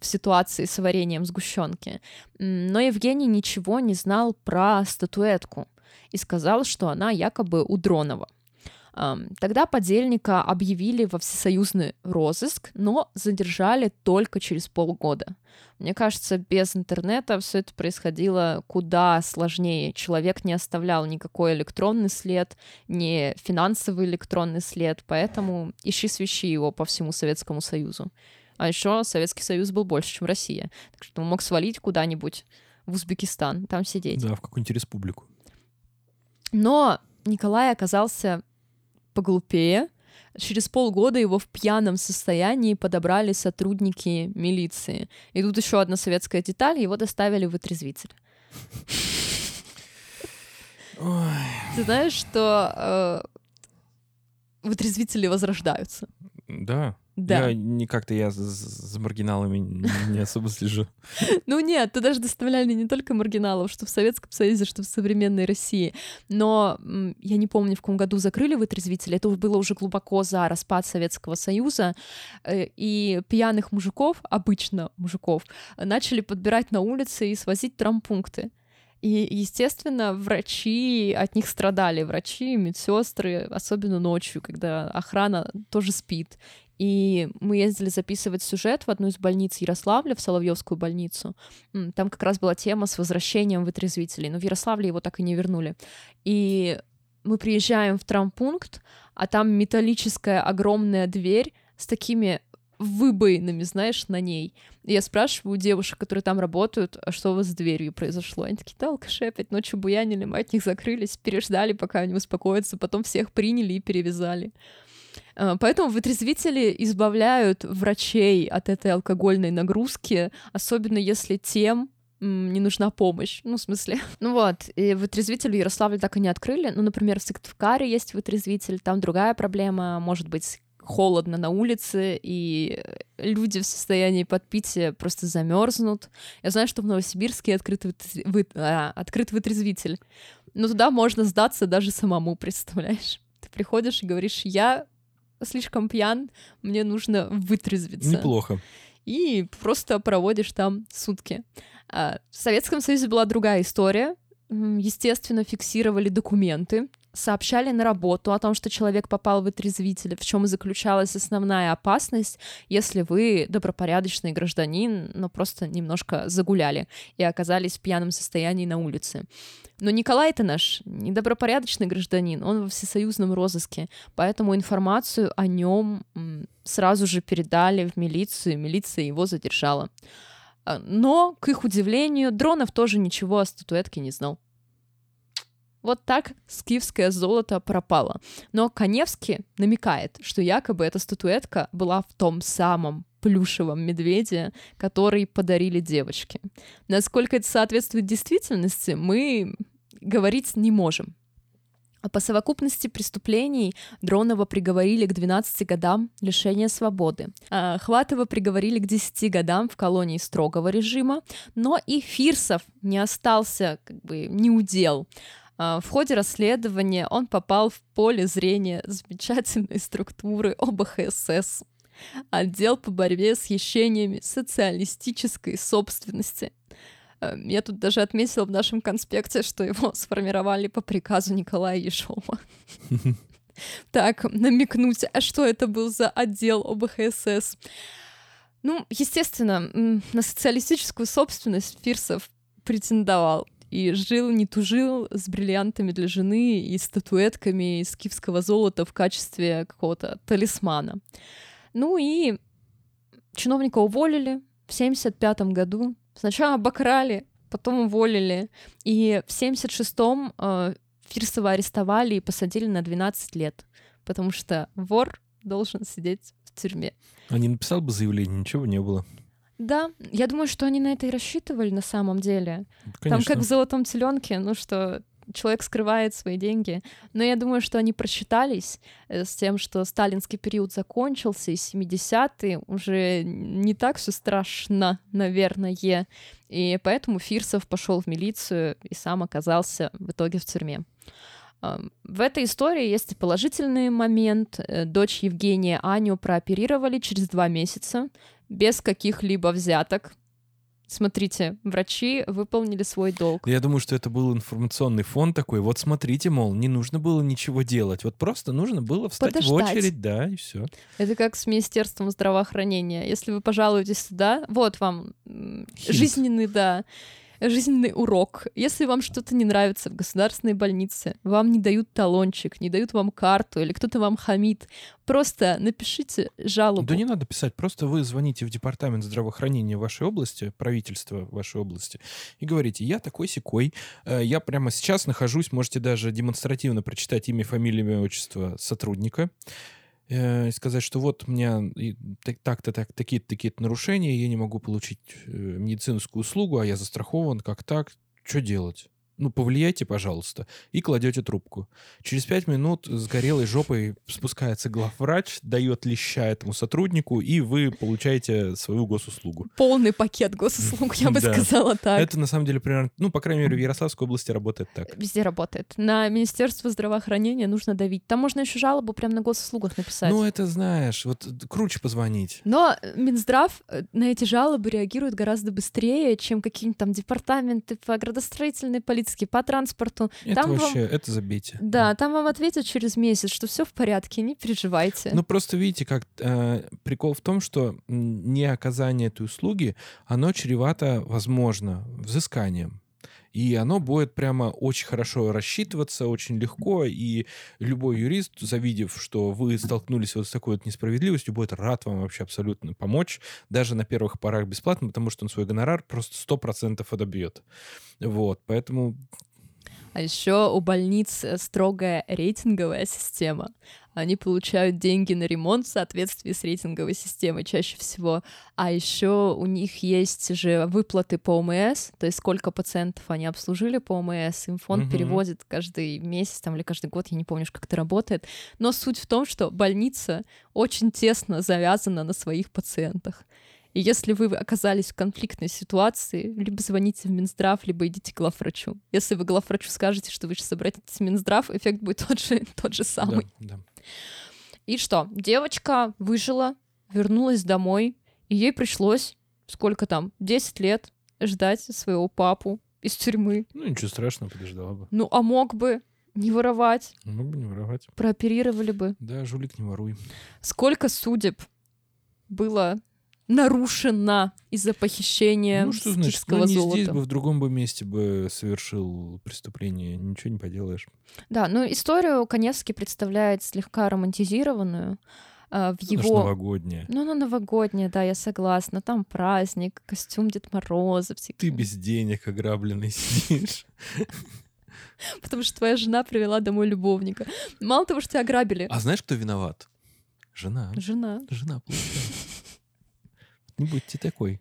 в ситуации с вареньем сгущенки. Но Евгений ничего не знал про статуэтку и сказал, что она якобы у Дронова. Тогда подельника объявили во всесоюзный розыск, но задержали только через полгода. Мне кажется, без интернета все это происходило куда сложнее. Человек не оставлял никакой электронный след, ни финансовый электронный след, поэтому ищи свищи его по всему Советскому Союзу. А еще Советский Союз был больше, чем Россия. Так что он мог свалить куда-нибудь в Узбекистан, там сидеть. Да, в какую-нибудь республику. Но Николай оказался поглупее. Через полгода его в пьяном состоянии подобрали сотрудники милиции. И тут еще одна советская деталь, его доставили в отрезвитель. Ты знаешь, что э, вытрезвители возрождаются? Да. Да. Я не как-то я за, маргиналами не особо слежу. Ну нет, туда же доставляли не только маргиналов, что в Советском Союзе, что в современной России. Но я не помню, в каком году закрыли вытрезвители. Это было уже глубоко за распад Советского Союза. Э, и пьяных мужиков, обычно мужиков, начали подбирать на улице и свозить травмпункты. И, естественно, врачи от них страдали. Врачи, медсестры, особенно ночью, когда охрана тоже спит. И мы ездили записывать сюжет в одну из больниц Ярославля, в Соловьевскую больницу. Там как раз была тема с возвращением вытрезвителей, но в Ярославле его так и не вернули. И мы приезжаем в травмпункт, а там металлическая огромная дверь с такими выбоинами, знаешь, на ней. И я спрашиваю у девушек, которые там работают, а что у вас с дверью произошло? Они такие, да, алкаши опять ночью буянили, мы от них закрылись, переждали, пока они успокоятся, потом всех приняли и перевязали. А, поэтому вытрезвители избавляют врачей от этой алкогольной нагрузки, особенно если тем не нужна помощь. Ну, в смысле. Ну вот, и вытрезвитель в Ярославле так и не открыли. Ну, например, в Сыктывкаре есть вытрезвитель, там другая проблема, может быть, холодно на улице, и люди в состоянии подпития просто замерзнут. Я знаю, что в Новосибирске открыт, вы... а, открыт вытрезвитель. Но туда можно сдаться даже самому, представляешь? Ты приходишь и говоришь, я слишком пьян, мне нужно вытрезвиться. Неплохо. И просто проводишь там сутки. А, в Советском Союзе была другая история. Естественно, фиксировали документы, сообщали на работу о том, что человек попал в отрезвитель, в чем и заключалась основная опасность, если вы добропорядочный гражданин, но просто немножко загуляли и оказались в пьяном состоянии на улице. Но Николай это наш недобропорядочный гражданин, он во всесоюзном розыске, поэтому информацию о нем сразу же передали в милицию, и милиция его задержала. А, но, к их удивлению, Дронов тоже ничего о статуэтке не знал. Вот так скифское золото пропало. Но Коневский намекает, что якобы эта статуэтка была в том самом плюшевом медведе, который подарили девочке. Насколько это соответствует действительности, мы говорить не можем. А по совокупности преступлений Дронова приговорили к 12 годам лишения свободы. А Хватова приговорили к 10 годам в колонии строгого режима, но и Фирсов не остался как бы неудел. А, в ходе расследования он попал в поле зрения замечательной структуры ОБХСС, отдел по борьбе с хищениями социалистической собственности. А, я тут даже отметила в нашем конспекте, что его сформировали по приказу Николая Ежова. Так, намекнуть, а что это был за отдел ОБХСС? Ну, естественно, на социалистическую собственность Фирсов претендовал и жил, не тужил с бриллиантами для жены и статуэтками из киевского золота в качестве какого-то талисмана. Ну и чиновника уволили в 75 году. Сначала обокрали, потом уволили. И в 76-м э, Фирсова арестовали и посадили на 12 лет, потому что вор должен сидеть в тюрьме. А не написал бы заявление, ничего не было. Да, я думаю, что они на это и рассчитывали на самом деле. Конечно. Там как в золотом теленке, ну что человек скрывает свои деньги. Но я думаю, что они просчитались э, с тем, что сталинский период закончился, и 70-е уже не так все страшно, наверное. И поэтому Фирсов пошел в милицию и сам оказался в итоге в тюрьме. В этой истории есть и положительный момент. Э, дочь Евгения Аню прооперировали через два месяца без каких-либо взяток. Смотрите, врачи выполнили свой долг. Я думаю, что это был информационный фон такой. Вот смотрите, мол, не нужно было ничего делать. Вот просто нужно было встать Подождать. в очередь, да, и все. Это как с Министерством здравоохранения. Если вы пожалуетесь туда, вот вам Хинт. жизненный, да, жизненный урок. Если вам что-то не нравится в государственной больнице, вам не дают талончик, не дают вам карту или кто-то вам хамит, просто напишите жалобу. Да не надо писать, просто вы звоните в департамент здравоохранения вашей области, правительства вашей области, и говорите, я такой секой, э, я прямо сейчас нахожусь, можете даже демонстративно прочитать имя, фамилия, имя, отчество сотрудника, э, и сказать, что вот у меня так-то так, такие-то такие-то нарушения, я не могу получить э, медицинскую услугу, а я застрахован, как так, что делать? Ну, повлияйте, пожалуйста, и кладете трубку. Через пять минут с горелой жопой спускается главврач, дает леща этому сотруднику, и вы получаете свою госуслугу. Полный пакет госуслуг, я бы Да. сказала так. Это на самом деле примерно, ну, по крайней мере, в Ярославской области работает так. Везде работает. На Министерство здравоохранения нужно давить. Там можно еще жалобу прямо на госуслугах написать. Ну, это знаешь, вот круче позвонить. Но Минздрав э, на эти жалобы реагирует гораздо быстрее, чем какие-нибудь там департаменты по градостроительной политике, по транспорту. Это Там вам- вообще, это забейте. Да, там вам ответят через месяц, что все в порядке, не переживайте. Ну, просто видите, как э, прикол в том, что не оказание этой услуги, оно чревато, возможно, взысканием. И оно будет прямо очень хорошо рассчитываться, очень легко, и любой юрист, завидев, что вы столкнулись вот с такой вот несправедливостью, будет рад вам вообще абсолютно помочь, даже на первых порах бесплатно, потому что он свой гонорар просто 100% отобьет. Вот, поэтому А еще у больниц э, строгая рейтинговая система. Они получают деньги на ремонт в соответствии с рейтинговой системой чаще всего. А еще у них есть же выплаты по ОМС, то есть сколько пациентов они обслужили по ОМС. Им фонд Мгм. переводит каждый месяц там, или каждый год, я не помню, как это работает. Но суть в том, что больница очень тесно завязана на своих пациентах. И если вы оказались в конфликтной ситуации, либо звоните в Минздрав, либо идите к главврачу. Если вы главврачу скажете, что вы сейчас обратитесь в Минздрав, эффект будет тот же, тот же самый. да, да. И что? Девочка выжила, вернулась домой, и ей пришлось, сколько там, 10 лет ждать своего папу из тюрьмы. Ну, ничего страшного, подождала бы. Ну, а мог бы не воровать, Мог бы не воровать. прооперировали бы. Да, жулик, не воруй. Сколько судеб было нарушено из-за похищения Ну, что значит? Ну, не золота. здесь бы, в другом бы месте бы совершил преступление. Ничего не поделаешь. Да, ну историю Коневский представляет слегка романтизированную а, в его... новогодняя. Ну, ну, новогодняя, да, я согласна. Там праздник, костюм Дед Мороза. Ты всякие. без денег ограбленный сидишь. Потому что твоя жена привела домой любовника. Мало того, что тебя ограбили. А знаешь, кто виноват? Жена. Жена. Жена, получается. Не будьте такой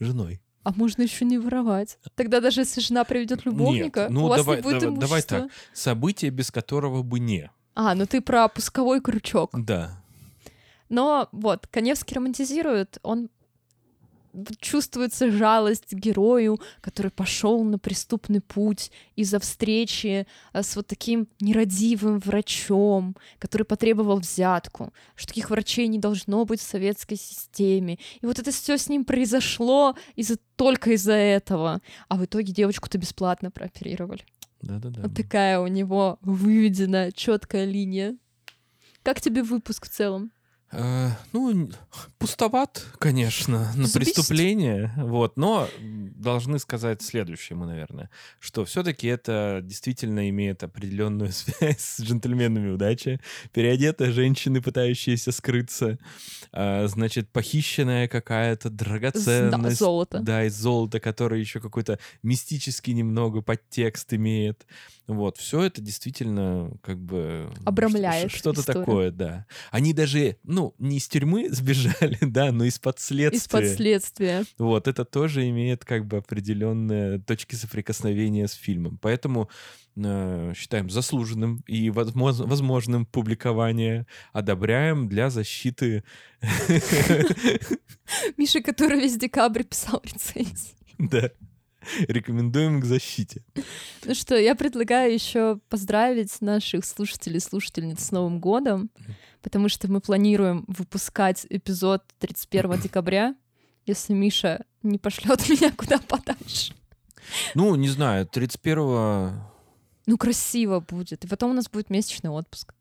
женой. А можно еще не воровать. Тогда даже если жена приведет любовника, Нет, ну у вас давай, не будет давай, давай имущества. так. Событие, без которого бы не. А, ну ты про пусковой крючок. Да. Но вот, Коневский романтизирует, он чувствуется жалость герою, который пошел на преступный путь из-за встречи э, с вот таким нерадивым врачом, который потребовал взятку, что таких врачей не должно быть в советской системе. И вот это все с ним произошло из-за только из-за этого. А в итоге девочку-то бесплатно прооперировали. Да-да-да. Вот такая у него выведена четкая линия. Как тебе выпуск в целом? Э, ну, пустоват, конечно, на Забить. преступление, вот, но должны сказать следующее мы, наверное, что все-таки это действительно имеет определенную связь с джентльменами удачи. Переодетая женщины, пытающиеся скрыться, а, значит, похищенная какая-то З- да, драгоценность. золото. Да, из золота, который еще какой-то мистический немного подтекст имеет. Вот, все это действительно как бы... Обрамляет Что-то такое, да. Они даже, ну, не из тюрьмы сбежали, да, но из-под следствия. Из-под следствия. Вот, это тоже имеет как бы определенные точки соприкосновения с фильмом. Поэтому э, считаем заслуженным и возможно- возможным публикование. Одобряем для защиты Миша, который весь декабрь писал рецензии. Да. Рекомендуем к защите. Ну что, я предлагаю еще поздравить наших слушателей и слушательниц с Новым годом, потому что мы планируем выпускать эпизод 31 декабря, если Миша не пошлет меня куда подальше. Ну, не знаю, 31-го... Ну, красиво будет. И потом у нас будет месячный отпуск.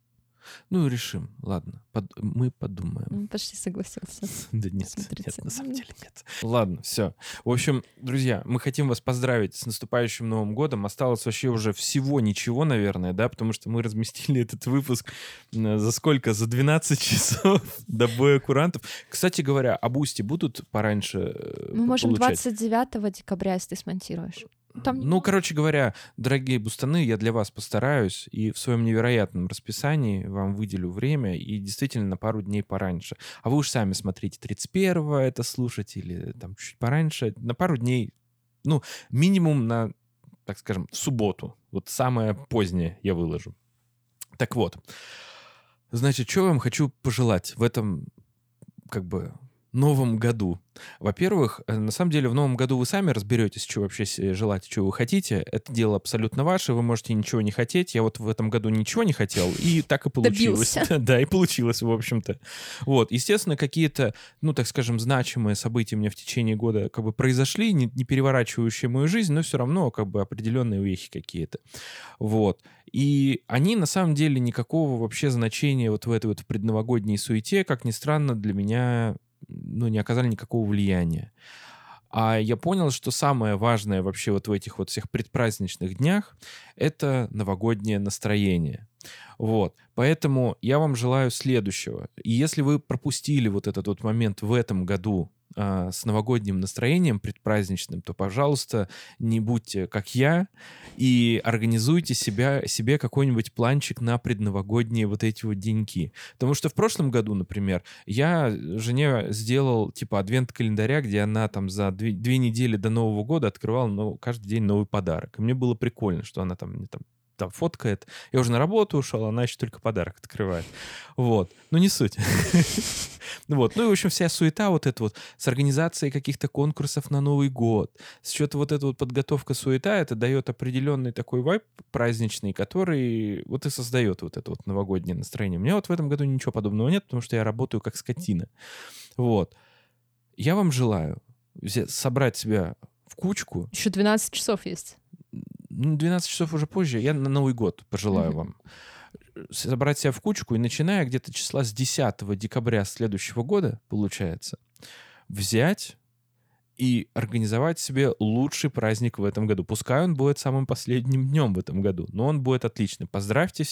Ну, решим. Ладно, под... мы подумаем. Ну, Почти согласился. Да нет, Смотрите. нет, на самом деле нет. Ладно, все. В общем, друзья, мы хотим вас поздравить с наступающим Новым годом. Осталось вообще уже всего ничего, наверное, да, потому что мы разместили этот выпуск за сколько? За 12 часов до боя курантов. Кстати говоря, а Бусти будут пораньше э, Мы можем получать? 29 декабря, если ты смонтируешь. Там Ну, короче говоря, дорогие бустаны, я для вас постараюсь и в своем невероятном расписании вам выделю время и действительно на пару дней пораньше. А вы уж сами смотрите, 31-го это слушать или там чуть пораньше, на пару дней, ну, минимум на, так скажем, в субботу. Вот самое позднее я выложу. Так вот, значит, что я вам хочу пожелать в этом, как бы, новом году. Во-первых, э, на самом деле в новом году вы сами разберетесь, что вообще желаете, что вы хотите. Это дело абсолютно ваше, вы можете ничего не хотеть. Я вот в этом году ничего не хотел, и так и получилось. Добился. Да, и получилось, в общем-то. Вот, естественно, какие-то, ну, так скажем, значимые события у меня в течение года как бы произошли, не, не переворачивающие мою жизнь, но все равно как бы определенные вехи какие-то. Вот. И они на самом деле никакого вообще значения вот в этой вот предновогодней суете, как ни странно, для меня ну, не оказали никакого влияния. А я понял, что самое важное вообще вот в этих вот всех предпраздничных днях — это новогоднее настроение. Вот. Поэтому я вам желаю следующего. И если вы пропустили вот этот вот момент в этом году а, с новогодним настроением предпраздничным, то, пожалуйста, не будьте как я и организуйте себя, себе какой-нибудь планчик на предновогодние вот эти вот деньки. Потому что в прошлом году, например, я жене сделал типа адвент-календаря, где она там за две, две недели до Нового года открывала ну, каждый день новый подарок. И мне было прикольно, что она там мне там там фоткает. Я уже на работу ушел, она еще только подарок открывает. Вот. Ну, не суть. Вот. Ну и, в общем, вся суета вот эта вот с организацией каких-то конкурсов на Новый год, с что-то вот эта вот подготовка суета, это дает определенный такой вайб праздничный, который вот и создает вот это вот новогоднее настроение. У меня вот в этом году ничего подобного нет, потому что я работаю как скотина. Вот. Я вам желаю собрать себя в кучку, Еще 12 часов есть. Ну, 12 часов уже позже, я на Новый год пожелаю вам собрать себя в кучку и начиная где-то числа с 10 декабря следующего года, получается, взять и организовать себе лучший праздник в этом году. Пускай он будет самым последним днем в этом году, но он будет отличный. Поздравьте,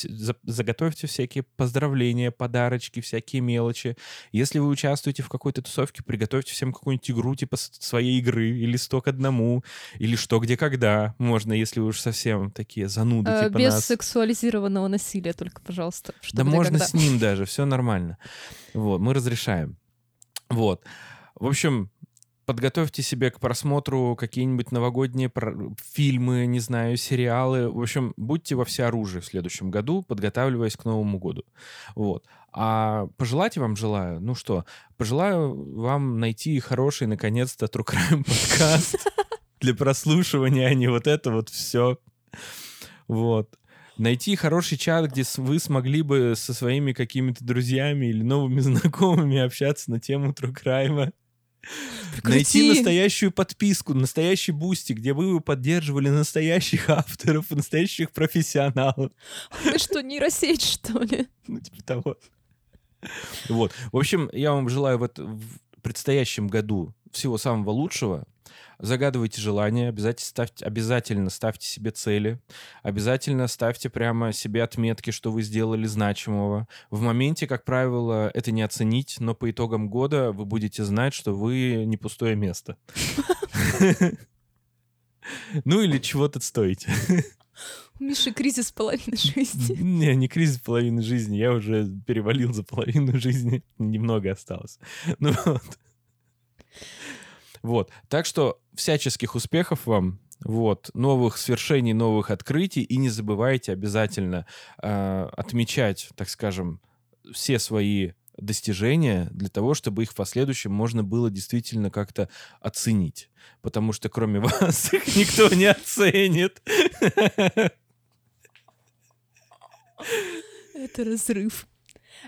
заготовьте всякие поздравления, подарочки, всякие мелочи. Если вы участвуете в какой-то тусовке, приготовьте всем какую-нибудь игру типа своей игры, или сто к одному, или что, где, когда. Можно, если вы уж совсем такие зануды Э, типа без нас. сексуализированного насилия только, пожалуйста. Что Да где, можно когда. с ним даже, все нормально. Вот, мы разрешаем. Вот. В общем, подготовьте себе к просмотру какие-нибудь новогодние фильмы, не знаю, сериалы. В общем, будьте во всеоружии в следующем году, подготавливаясь к Новому году. Вот. А пожелать я вам желаю, ну что, пожелаю вам найти хороший, наконец-то, True Crime подкаст для прослушивания, а не вот это вот все. Вот. Найти хороший чат, где вы смогли бы со своими какими-то друзьями или новыми знакомыми общаться на тему true. Найти настоящую подписку, настоящий бусти, где вы поддерживали настоящих авторов, настоящих профессионалов. Ты что, нейросеть, что ли? Ну, типа того. Вот. В общем, я вам желаю в, это- в предстоящем году всего самого лучшего. Загадывайте желания, обязательно ставьте, обязательно ставьте себе цели, обязательно ставьте прямо себе отметки, что вы сделали значимого. В моменте, как правило, это не оценить, но по итогам года вы будете знать, что вы не пустое место. Ну или чего-то стоите. У Миши кризис половины жизни. Не, не кризис половины жизни. Я уже перевалил за половину жизни. Немного осталось. Ну вот. Вот. Так что всяческих успехов вам. Вот. Новых свершений, новых открытий. И не забывайте обязательно э, отмечать, так скажем, все свои достижения для того, чтобы их в последующем можно было действительно как-то оценить. Потому что кроме вас их никто не оценит. Это разрыв.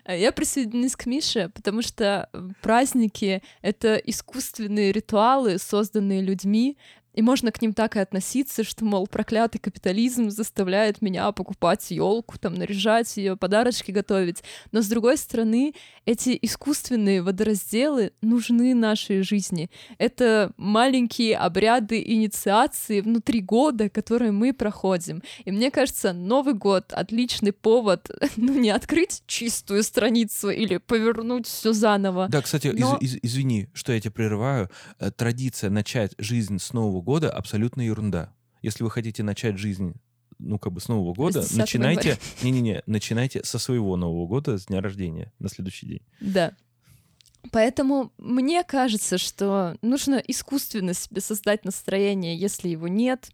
А Я присоединюсь к Мише, потому что э, праздники — это искусственные ритуалы, созданные людьми, И можно к ним так и относиться, что, мол, проклятый капитализм заставляет меня покупать елку, там, наряжать ее, подарочки готовить. Но, с другой стороны, эти искусственные водоразделы нужны нашей жизни. Это маленькие обряды инициации внутри года, которые мы проходим. И мне кажется, Новый год — отличный повод, ну, не открыть чистую страницу или повернуть все заново. Да, кстати, Но- из- из- извини, что я тебя прерываю. Э, Традиция начать жизнь с Нового года абсолютно ерунда. Если вы хотите начать жизнь ну, как бы с Нового года, 10 начинайте... Не-не-не, начинайте со своего Нового года, с дня рождения, на следующий день. Да. Поэтому мне кажется, что нужно искусственно себе создать настроение, если его нет.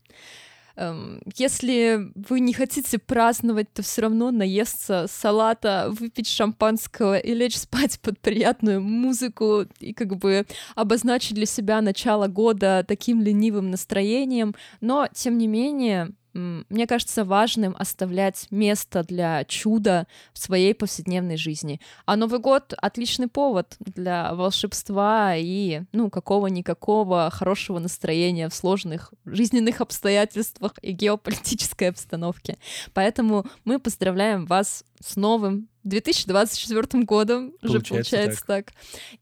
Эм, Если вы не хотите праздновать, то все равно наесться салата, выпить шампанского и лечь спать под приятную музыку и как бы обозначить для себя начало года таким ленивым настроением. Но, тем не менее, мне кажется важным оставлять место для чуда в своей повседневной жизни. А Новый год — отличный повод для волшебства и, ну, какого-никакого хорошего настроения в сложных жизненных обстоятельствах и геополитической обстановке. Поэтому мы поздравляем вас с новым 2024 годом, уже Получается получается так.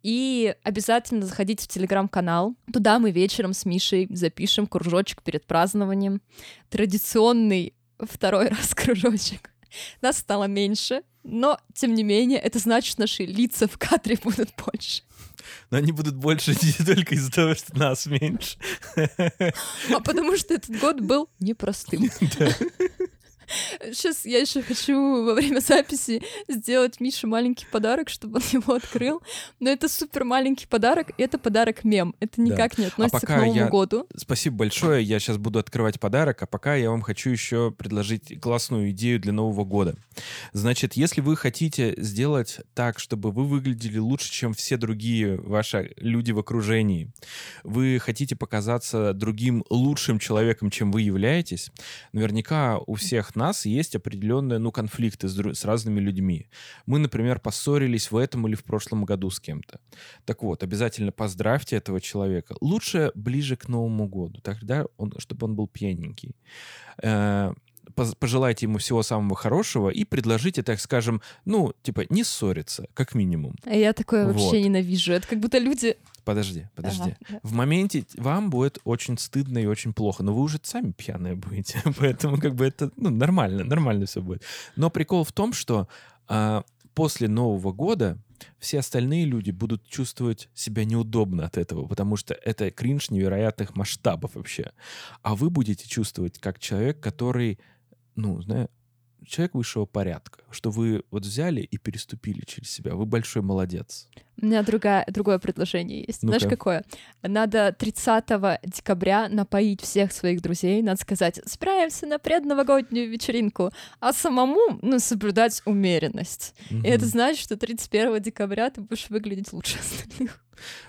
И обязательно заходите в телеграм-канал. Туда мы вечером с Мишей запишем кружочек перед празднованием. Традиционный второй раз кружочек. Нас стало меньше, но, тем не менее, это значит, что наши лица в кадре будут больше. Но они будут больше не только из-за того, что нас меньше. А потому что этот год был непростым. Сейчас я еще хочу во время записи сделать Мише маленький подарок, чтобы он его открыл. Но это супер маленький подарок, это подарок мем. Это никак не относится к пока Новому я- году. Спасибо большое. Я сейчас буду открывать подарок, а пока я вам хочу еще предложить классную идею для Нового года. Значит, если вы хотите сделать так, чтобы вы выглядели лучше, чем все другие ваши люди в окружении, вы хотите показаться другим лучшим человеком, чем вы являетесь, наверняка у всех нас есть определенные, ну, конфликты с, с разными людьми. Мы, например, поссорились в этом или в прошлом году с кем-то. Так вот, обязательно поздравьте этого человека. Лучше ближе к Новому году, тогда он, чтобы он был пьяненький. Э, поз- Пожелайте ему всего самого хорошего и предложите, так скажем, ну, типа, не ссориться, как минимум. А я такое Вот. вообще ненавижу. Это как будто люди... Подожди, подожди. Ага, да. В моменте вам будет очень стыдно и очень плохо, но вы уже сами пьяные будете, поэтому как бы это ну, нормально, нормально все будет. Но прикол в том, что а, после Нового года все остальные люди будут чувствовать себя неудобно от этого, потому что это кринж невероятных масштабов вообще. А вы будете чувствовать как человек, который, ну, знаю, человек высшего порядка, что вы вот взяли и переступили через себя. Вы большой молодец. У меня другая, другое предложение есть. Знаешь, Ну-ка. какое? Надо 30 декабря напоить всех своих друзей. Надо сказать, собираемся на предновогоднюю вечеринку. А самому, ну, соблюдать умеренность. И это значит, что 31 декабря ты будешь выглядеть лучше остальных.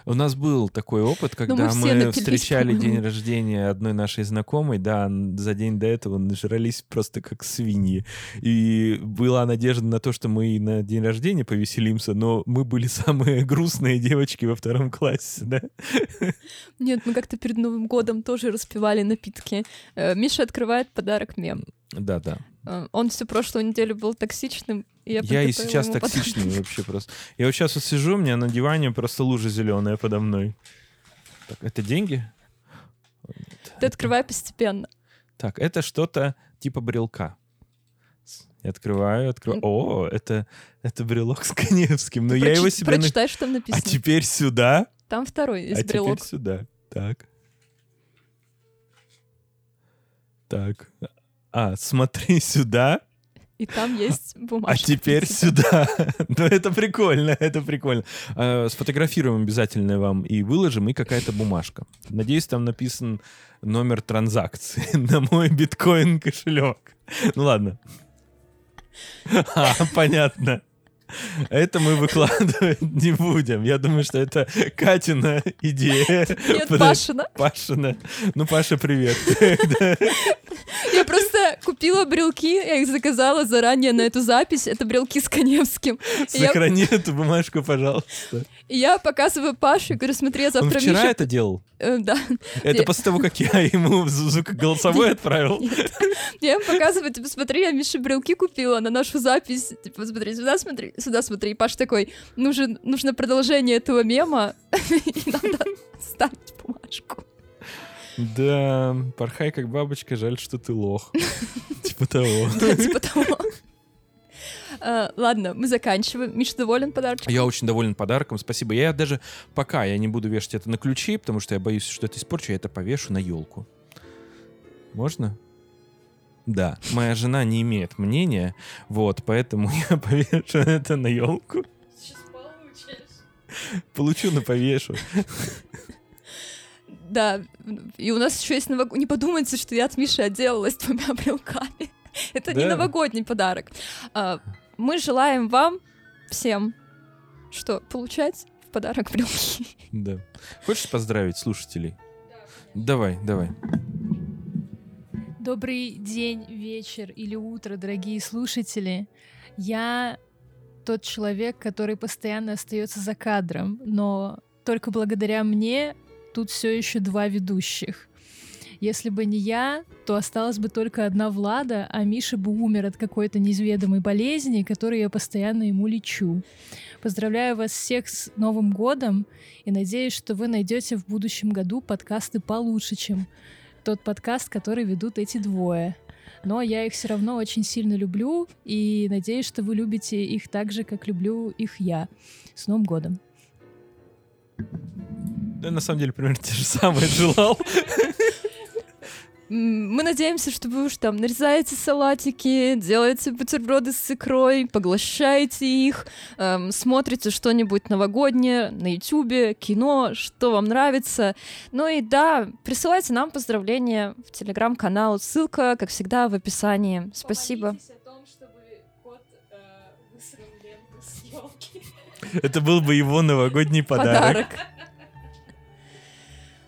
У нас был такой опыт, когда Ну, мы все мы, встречали день рождения одной нашей знакомой, да, за день до этого нажрались просто как свиньи. И была надежда на то, что мы на день рождения повеселимся, но мы были самые грустные девочки во втором классе, да? Нет, мы как-то перед Новым годом тоже распивали напитки. Э, Миша открывает подарок мем. Да-да. Э, Он всю прошлую неделю был токсичным. И я, Я и сейчас ему подарок. токсичный вообще просто. Я вот сейчас вот сижу, у меня на диване просто лужа зеленая подо мной. Так, это деньги? Ты открывай постепенно. Так, это что-то типа брелка. Я открываю, открываю. О, это, это брелок с Каневским. Но Ну, я его Прочи- себе... на- Прочитай, что там А написано. теперь сюда. Там второй есть а брелок. теперь сюда. Так. Так. А, смотри сюда, И там есть а бумажка. теперь для тебя. сюда. Ну, это прикольно, это прикольно. А, Сфотографируем обязательно вам и выложим, и какая-то бумажка. Надеюсь, там написан номер транзакции на мой биткоин кошелек. Ну ладно. А, понятно. Это мы выкладывать не будем. Я думаю, что это Катина идея. Нет, Пашина. Пашина. Ну, Паша, привет. Я просто купила брелки, я их заказала заранее на эту запись. Это брелки с Каневским. И я, Сохрани эту бумажку, пожалуйста. я показываю Пашу и говорю, смотри, я Он завтра вчера Мише- это делал? Э, да. Это Я- после того, как я ему звук голосовой отправил? Я ему показываю, типа, смотри, я Мише брелки купила на нашу запись. Типа, смотри, сюда смотри, сюда смотри. И Паш такой, нужен, нужно продолжение этого мема, и надо ставить бумажку. Да, порхай как бабочка, жаль, что ты лох. Типа того. Типа того. А, Ладно, мы заканчиваем. Миша доволен подарочком? Я очень доволен подарком, спасибо. Я даже пока я не буду вешать это на ключи, потому что я боюсь, что это испорчу, я это повешу на елку. Можно? Да, моя жена не имеет мнения, вот, поэтому я повешу это на елку. Получу, но повешу. Да, и у нас еще есть новог... Не подумайте, что я от Миши отделалась двумя брелками. Это не новогодний подарок. А, Мы желаем вам всем что получать в подарок брелки. Да. Хочешь поздравить слушателей? Давай, давай. Добрый день, вечер или утро, дорогие слушатели. Я тот человек, который постоянно остается за кадром, но только благодаря мне тут все еще два ведущих. Если бы не я, то осталась бы только одна Влада, а Миша бы умер от какой-то неизведомой болезни, которой я постоянно ему лечу. Поздравляю вас всех с Новым годом и надеюсь, что вы найдете в будущем году подкасты получше, чем тот подкаст, который ведут эти двое. Но я их все равно очень сильно люблю и надеюсь, что вы любите их так же, как люблю их я. С Новым годом! Да, на самом деле, примерно те же самые желал. Мы надеемся, что вы уж там нарезаете салатики, делаете бутерброды с икрой, поглощаете их, эм, смотрите что-нибудь новогоднее на ютубе, кино, что вам нравится. Ну и да, присылайте нам поздравления в телеграм-канал. Ссылка, как всегда, в описании. Спасибо. Это был бы его новогодний подарок.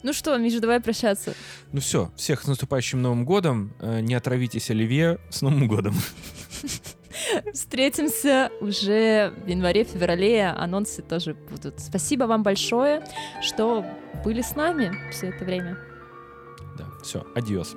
Ну что, Миша, давай прощаться. Ну все, всех с наступающим Новым годом. Э, Не отравитесь оливье. С Новым годом. Встретимся уже в январе-феврале. Анонсы тоже будут. Спасибо вам большое, что были с нами все это время. Да, все, адьос.